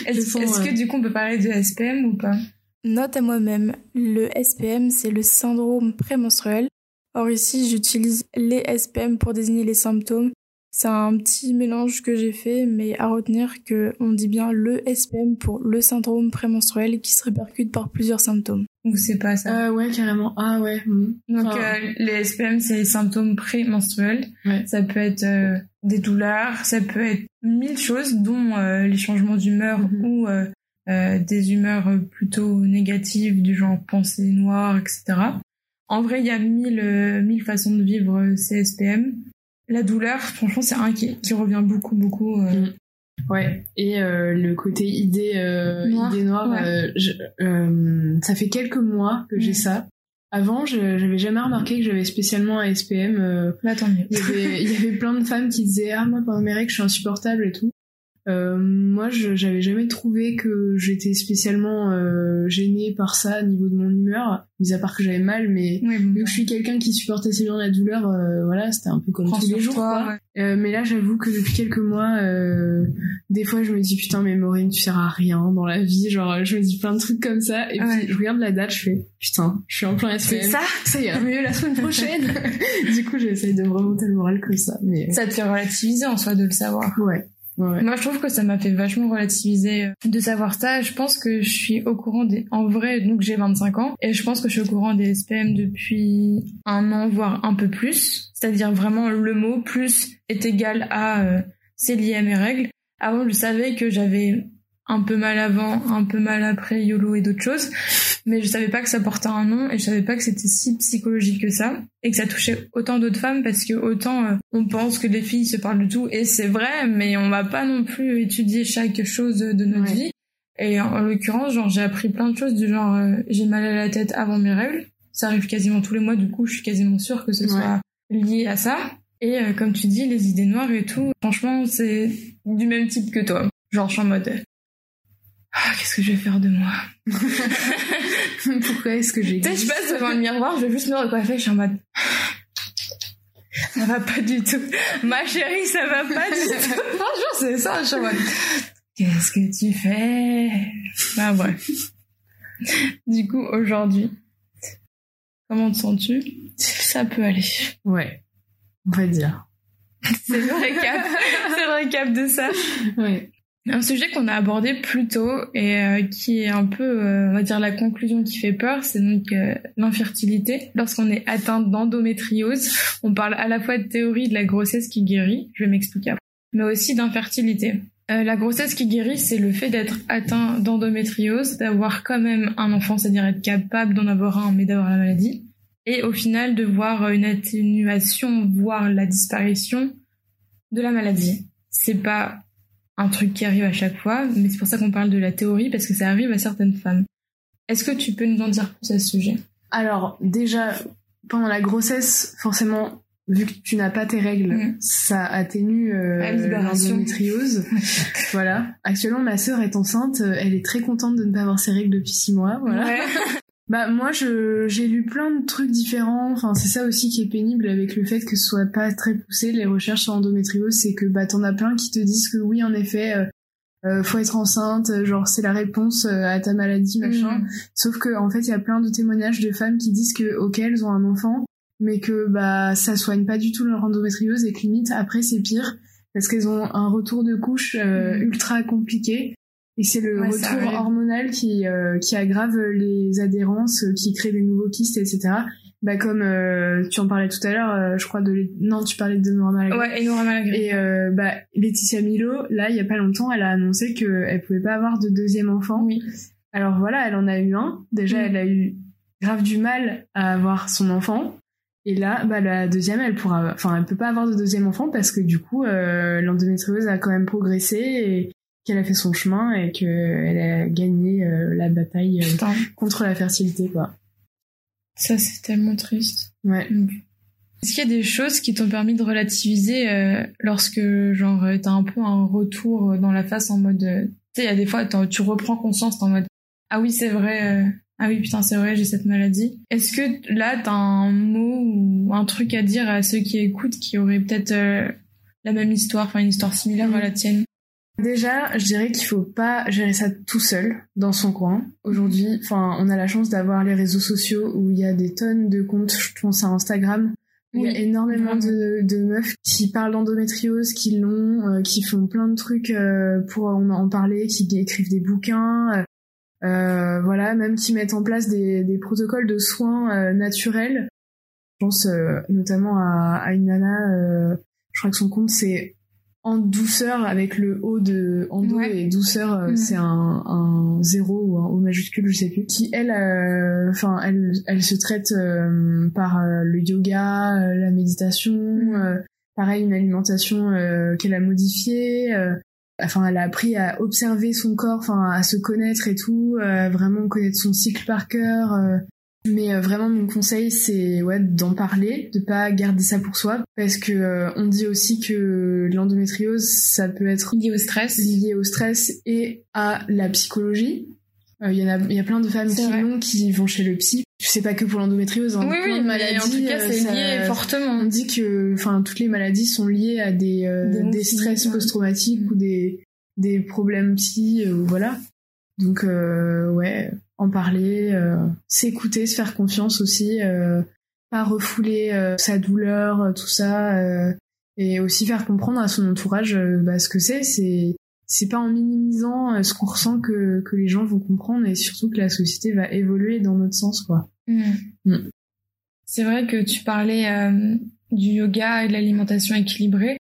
Est-ce est-ce que du coup on peut parler de SPM ou pas? Note à moi-même, le SPM c'est le syndrome prémenstruel. Or ici j'utilise les SPM pour désigner les symptômes C'est un petit mélange que j'ai fait, mais à retenir que on dit bien le SPM pour le syndrome prémenstruel qui se répercute par plusieurs symptômes. Donc c'est pas ça. Euh, ouais, carrément. Ah ouais. hmm. Donc Enfin, euh, les SPM, c'est les symptômes prémenstruels. Ouais. Ça peut être euh, des douleurs, ça peut être mille choses, dont euh, les changements d'humeur Mhm. ou euh, euh, des humeurs plutôt négatives, du genre pensée noire, etc. En vrai, il y a mille, mille façons de vivre ces SPM. La douleur, franchement, c'est un qui, qui revient beaucoup, beaucoup. euh, Mhm. Ouais, et euh, le côté idée, euh, Noire, idée noire, ouais. je- ça fait quelques mois que j'ai Mm. ça. Avant, je j'avais jamais remarqué que j'avais spécialement un SPM. tant mieux. il, y avait, il y avait plein de femmes qui disaient ah moi pendant mes règles je suis insupportable et tout. Euh, moi, je j'avais jamais trouvé que j'étais spécialement euh, gênée par ça au niveau de mon humeur, mis à part que j'avais mal, mais Oui, bon, vu que je suis quelqu'un qui supporte assez bien la douleur, euh, voilà, c'était un peu comme prends tous les jours. toi, quoi. ouais. Mais là, j'avoue que depuis quelques mois, des fois, je me dis putain, mais Maureen, tu sers à rien dans la vie. Genre, je me dis plein de trucs comme ça. Et Ouais. puis, je regarde la date, je fais putain, je suis en plein C'est SPM. ça Ça ira mieux la semaine prochaine. du coup, j'essaye de me remonter le moral comme ça. Mais Ça te fait relativiser en soi de le savoir. ouais, Moi, je trouve que ça m'a fait vachement relativiser euh, de savoir ça. Je pense que je suis au courant des... En vrai, donc j'ai 25 ans, et je pense que je suis au courant des SPM depuis un an, voire un peu plus. C'est-à-dire vraiment le mot plus est égal à euh, c'est lié à mes règles. Avant, je savais que j'avais un peu mal avant, un peu mal après YOLO et d'autres choses, mais je savais pas que ça portait un nom et je savais pas que c'était si psychologique que ça et que ça touchait autant d'autres femmes parce que autant euh, on pense que les filles se parlent de tout et c'est vrai, mais on va pas non plus étudier chaque chose de notre Ouais. vie. Et en, en l'occurrence, genre j'ai appris plein de choses du genre euh, j'ai mal à la tête avant mes règles, ça arrive quasiment tous les mois, du coup je suis quasiment sûre que ce Ouais. soit lié à ça. Et euh, comme tu dis, les idées noires et tout, franchement c'est du même type que toi. Genre je suis en mode ah, qu'est-ce que je vais faire de moi Pourquoi est-ce que j'ai je passe devant le miroir, je vais juste me recoiffer, je suis en mode. Ça va pas du tout. Ma chérie, ça va pas du tout. Franchement, c'est ça, je suis en mode. Qu'est-ce que tu fais? Ah, bref. Du coup, aujourd'hui, comment te sens-tu? Ça peut aller. Ouais, on va dire. C'est le récap. C'est le récap de ça. Ouais. Un sujet qu'on a abordé plus tôt et euh, qui est un peu, euh, on va dire, la conclusion qui fait peur, c'est donc euh, l'infertilité. Lorsqu'on est atteint d'endométriose, on parle à la fois de théorie de la grossesse qui guérit, je vais m'expliquer après, mais aussi d'infertilité. La grossesse qui guérit, c'est le fait d'être atteint d'endométriose, d'avoir quand même un enfant, c'est-à-dire être capable d'en avoir un, mais d'avoir la maladie, et au final de voir une atténuation, voire la disparition de la maladie. C'est pas un truc qui arrive à chaque fois, mais c'est pour ça qu'on parle de la théorie, parce que ça arrive à certaines femmes. Est-ce que tu peux nous en dire plus à ce sujet? Alors, déjà, pendant la grossesse, forcément, vu que tu n'as pas tes règles, Mm. ça atténue euh, l'endométriose. voilà. Actuellement, ma sœur est enceinte, elle est très contente de ne pas avoir ses règles depuis six mois. Voilà. Ouais. Bah moi je j'ai lu plein de trucs différents. Enfin c'est ça aussi qui est pénible avec le fait que ce soit pas très poussé les recherches sur l'endométriose, c'est que bah t'en as plein qui te disent que oui en effet euh, euh, faut être enceinte, euh, genre c'est la réponse à ta maladie machin. Mm. Sauf que en fait il y a plein de témoignages de femmes qui disent que ok elles ont un enfant, mais que bah ça soigne pas du tout leur endométriose et que limite après c'est pire parce qu'elles ont un retour de couche euh, Mm. ultra compliqué. Et c'est le Ouais, retour hormonal qui, euh, qui aggrave les adhérences, euh, qui crée des nouveaux kystes, etc. Bah comme euh, tu en parlais tout à l'heure, euh, je crois de non tu parlais de Nora Malagré. Ouais, et Nora Malagré. Et bah Laetitia Milo, là il y a pas longtemps, elle a annoncé qu'elle pouvait pas avoir de deuxième enfant. Oui. Alors voilà, elle en a eu un. Déjà elle a eu grave du mal à avoir son enfant. Et là, bah la deuxième, elle pourra, enfin elle peut pas avoir de deuxième enfant parce que du coup euh, l'endométriose a quand même progressé et qu'elle a fait son chemin et qu'elle a gagné euh, la bataille euh, contre la fertilité quoi. ça c'est tellement triste. Ouais. Est-ce qu'il y a des choses qui t'ont permis de relativiser euh, lorsque genre t'as un peu un retour dans la face en mode tu sais il y a des fois tu reprends conscience t'es en mode ah oui c'est vrai ah oui putain c'est vrai j'ai cette maladie est-ce que là t'as un mot ou un truc à dire à ceux qui écoutent qui auraient peut-être la même histoire enfin une histoire similaire à la tienne? Déjà, je dirais qu'il faut pas gérer ça tout seul dans son coin. Aujourd'hui, enfin, on a la chance d'avoir les réseaux sociaux où il y a des tonnes de comptes. Je pense à Instagram Il y a énormément de, de, meufs qui parlent d'endométriose, qui l'ont, euh, qui font plein de trucs euh, pour en, en, parler, qui écrivent des bouquins, euh, voilà, même qui mettent en place des, des protocoles de soins naturels. Je pense notamment à, à, une nana, je crois que son compte c'est en douceur avec le haut de endo et douceur euh, mm. c'est un, un zéro ou un O majuscule je sais plus qui elle euh, enfin elle elle se traite euh, par le yoga la méditation mm. pareil une alimentation qu'elle a modifiée enfin elle a appris à observer son corps enfin à se connaître et tout vraiment connaître son cycle par cœur mais euh, vraiment mon conseil c'est ouais d'en parler, de pas garder ça pour soi parce que euh, on dit aussi que l'endométriose ça peut être lié au stress, lié au stress et à la psychologie. Il euh, y en a il y a plein de femmes qui l'ont qui vont chez le psy. Je sais pas que pour l'endométriose, hein, oui, oui, maladies, en tout cas c'est lié fortement. On dit que enfin toutes les maladies sont liées à des des, stress post-traumatiques ou des des problèmes psy voilà. Donc ouais, en parler, euh, s'écouter, se faire confiance aussi, euh, pas refouler euh, sa douleur, tout ça, et aussi faire comprendre à son entourage bah, ce que c'est. C'est c'est pas en minimisant ce qu'on ressent que, que les gens vont comprendre et surtout que la société va évoluer dans notre sens quoi. Mmh. Mmh. C'est vrai que tu parlais du yoga et de l'alimentation équilibrée.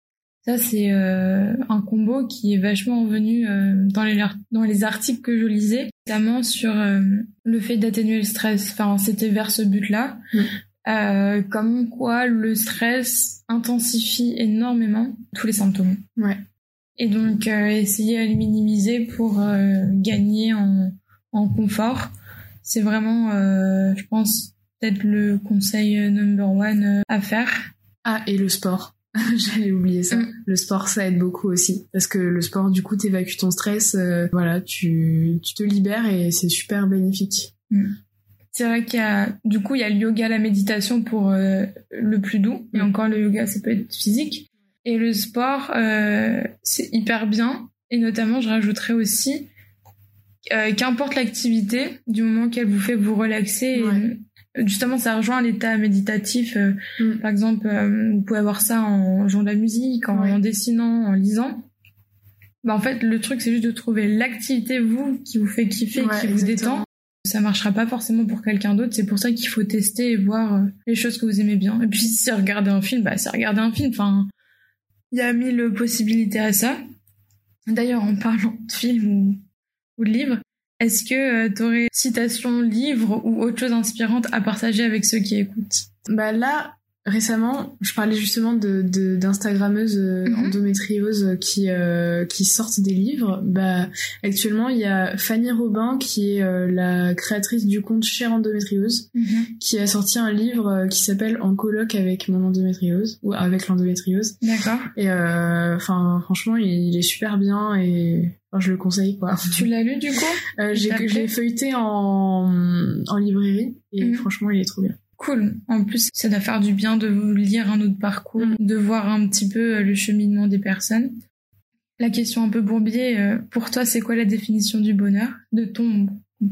Ça, c'est euh, un combo qui est vachement venu euh, dans, les, dans les articles que je lisais, notamment sur euh, le fait d'atténuer le stress. Enfin, c'était vers ce but-là. Mm. comme quoi le stress intensifie énormément tous les symptômes. Ouais. Et donc, essayer à les minimiser pour gagner en, en confort. C'est vraiment, je pense, peut-être le conseil number one à faire. Ah, et le sport. J'avais oublié ça. Mm. Le sport, ça aide beaucoup aussi. Parce que le sport, du coup, t'évacues ton stress, euh, voilà, tu, tu te libères et c'est super bénéfique. Mm. C'est vrai qu'il y a, du coup, il y a le yoga, la méditation pour euh, le plus doux. Et mm. encore, le yoga, ça peut être physique. Et le sport, euh, c'est hyper bien. Et notamment, je rajouterais aussi, qu'importe l'activité, du moment qu'elle vous fait vous relaxer justement ça rejoint l'état méditatif euh, mm. par exemple euh, vous pouvez avoir ça en jouant de la musique en, dessinant en lisant. Bah en fait le truc c'est juste de trouver l'activité vous qui vous fait kiffer qui vous détend. ça marchera pas forcément pour quelqu'un d'autre. C'est pour ça qu'il faut tester et voir euh, les choses que vous aimez bien. Et puis si c'est regarder un film bah c'est regarder un film. Enfin il y a mille possibilités à ça. D'ailleurs en parlant de film ou, ou de livres est-ce que euh, tu aurais citation, livre ou autre chose inspirante à partager avec ceux qui écoutent? Bah là, récemment, je parlais justement de d'instagrammeuses euh, mhm. endométriose qui euh, qui sortent des livres. Bah actuellement, il y a Fanny Robin qui est la créatrice du compte Cher endométriose mhm. qui a sorti un livre qui s'appelle En colloque avec mon endométriose ou avec l'endométriose. D'accord. Et enfin franchement, il est super bien et je le conseille quoi. Tu l'as lu du coup? Euh, J'ai feuilleté en, en librairie et mhm. franchement il est trop bien. Cool. En plus, ça doit faire du bien de lire un autre parcours, mhm. de voir un petit peu euh, le cheminement des personnes. La question un peu bourbier, euh, pour toi, c'est quoi la définition du bonheur? De ton...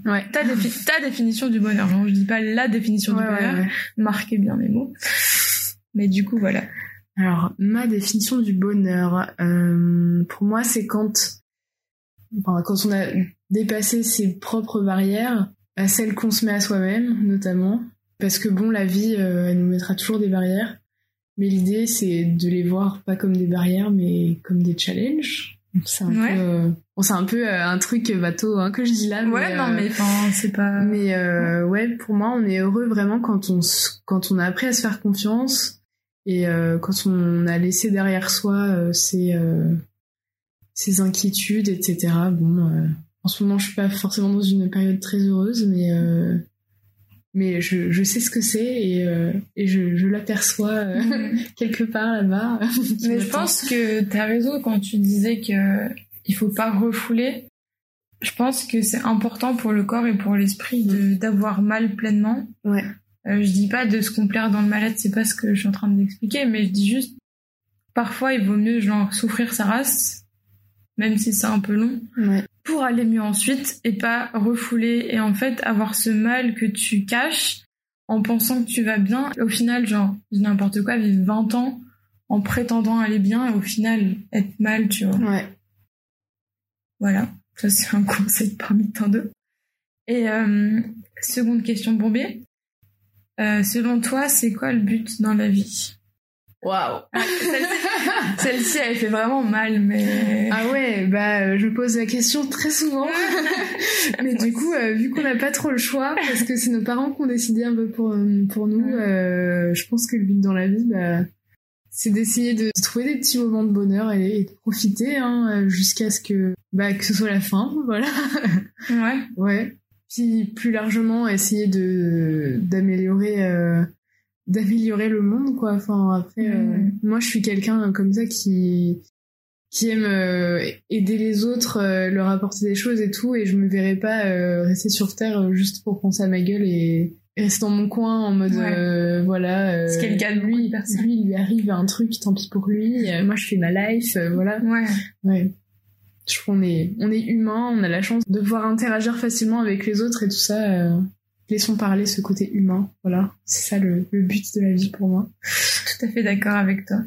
Ouais. Ta, ta définition du bonheur. Non, je dis pas la définition du bonheur. Marquez bien mes mots. Mais du coup, voilà. Alors, ma définition du bonheur, euh, pour moi, c'est quand quand on a dépassé ses propres barrières, à celles qu'on se met à soi-même notamment, parce que bon, la vie, euh, elle nous mettra toujours des barrières, mais l'idée c'est de les voir pas comme des barrières, mais comme des challenges. C'est un, peu, euh, un peu euh, un truc bateau hein, que je dis là. Ouais, non, mais c'est pas. Mais ouais, pour moi, on est heureux vraiment quand on quand on a appris à se faire confiance et quand on a laissé derrière soi ces ses inquiétudes, etc. Bon, euh, en ce moment, je suis pas forcément dans une période très heureuse, mais euh, mais je, je sais ce que c'est et, euh, et je, je l'aperçois mhm. quelque part là-bas. mais je pense que tu as raison quand tu disais que il faut pas refouler. Je pense que c'est important pour le corps et pour l'esprit de d'avoir mal pleinement. Ouais. je dis pas de se complaire dans le mal-être, c'est pas ce que je suis en train d'expliquer, mais je dis juste parfois il vaut mieux genre souffrir sa race même si c'est un peu long, pour aller mieux ensuite et pas refouler et en fait avoir ce mal que tu caches en pensant que tu vas bien. Au final, genre, n'importe quoi, vivre 20 ans en prétendant aller bien et au final être mal, tu vois. Ouais. Voilà, ça c'est un conseil parmi tant d'autres. Et euh, seconde question Bombay. Euh, selon toi, c'est quoi le but dans la vie? Waouh Celle-ci, elle fait vraiment mal, mais... Ah ouais, bah euh, je pose la question très souvent. mais du coup, euh, vu qu'on n'a pas trop le choix, parce que c'est nos parents qui ont décidé un peu pour, euh, pour nous, je pense que le but dans la vie, bah, c'est d'essayer de trouver des petits moments de bonheur et, de profiter hein, jusqu'à ce que, bah, que ce soit la fin, voilà. ouais. Ouais. Puis plus largement, essayer de d'améliorer d'améliorer le monde quoi. Enfin après euh, moi je suis quelqu'un comme ça qui qui aime euh, aider les autres euh, leur apporter des choses et tout et je me verrais pas rester sur terre juste pour penser à ma gueule et, rester dans mon coin en mode voilà ce quelqu'un de lui lui il lui arrive un truc tant pis pour lui moi je fais ma life voilà. Ouais. Ouais. Je trouve qu'on est on est humain on a la chance de pouvoir interagir facilement avec les autres et tout ça laissons parler ce côté humain. Voilà, c'est ça le, but de la vie pour moi. Tout à fait d'accord avec toi.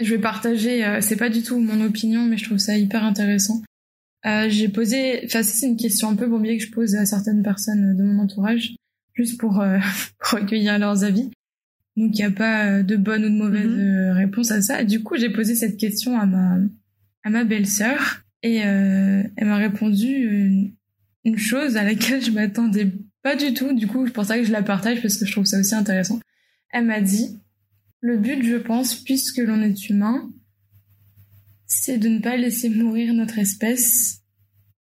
Je vais partager, euh, c'est pas du tout mon opinion, mais je trouve ça hyper intéressant. Euh, j'ai posé, enfin c'est une question un peu bombier que je pose à certaines personnes de mon entourage, juste pour, euh, recueillir leurs avis. Donc il n'y a pas de bonne ou de mauvaise mm-hmm. réponse à ça. du coup j'ai posé cette question à ma à ma belle-sœur et elle m'a répondu une, chose à laquelle je m'attendais pas du tout, du coup, c'est pour ça que je la partage parce que je trouve ça aussi intéressant. Elle m'a dit, le but, je pense, puisque l'on est humain, c'est de ne pas laisser mourir notre espèce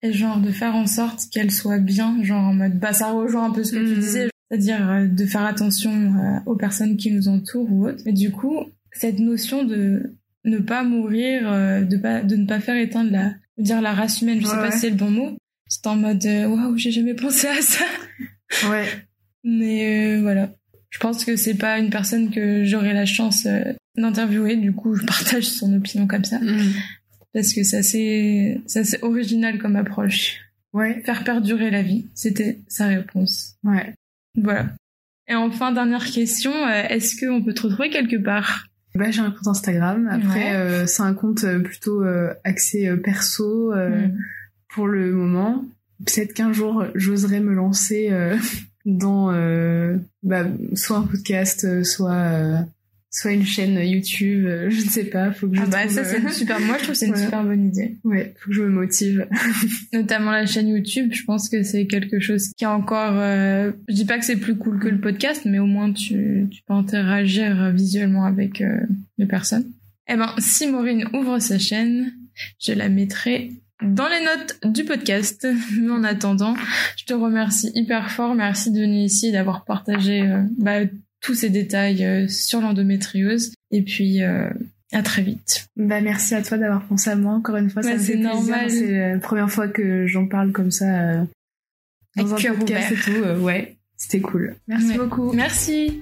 et genre de faire en sorte qu'elle soit bien, genre en mode, bah ça rejoint un peu ce que tu mhm. disais, c'est-à-dire euh, de faire attention euh, aux personnes qui nous entourent ou autres. Mais du coup, cette notion de ne pas mourir, euh, de pas, de ne pas faire éteindre la, dire la race humaine, je sais pas si c'est le bon mot. C'est en mode, waouh, j'ai jamais pensé à ça. Ouais. Mais euh, voilà. Je pense que c'est pas une personne que j'aurai la chance euh, d'interviewer, du coup je partage son opinion comme ça. Mm. Parce que ça c'est ça c'est original comme approche. Ouais. Faire perdurer la vie, c'était sa réponse. Ouais. Voilà. Et enfin dernière question, euh, est-ce qu'on peut te retrouver quelque part? Bah, j'ai un compte Instagram. Après, c'est un compte plutôt axé perso mm. Pour le moment peut-être qu'un jour j'oserais me lancer euh, dans euh, bah, soit un podcast, euh, soit soit une chaîne YouTube, je ne sais pas, faut que je ah bah ça c'est super moi je trouve c'est une super bonne idée. Ouais, faut que je me motive. Notamment la chaîne YouTube, je pense que c'est quelque chose qui est encore je dis pas que c'est plus cool que le podcast mais au moins tu tu peux interagir visuellement avec les personnes. Eh ben si Maureen ouvre sa chaîne, je la mettrai dans les notes du podcast. Mais en attendant, je te remercie hyper fort. Merci de venir ici et d'avoir partagé euh, bah, tous ces détails euh, sur l'endométriose. Et puis, euh, à très vite. Bah, merci à toi d'avoir pensé à moi. Encore une fois, ça c'est normal. C'est la première fois que j'en parle comme ça dans un podcast et tout. ouais, c'était cool. Merci beaucoup. Merci.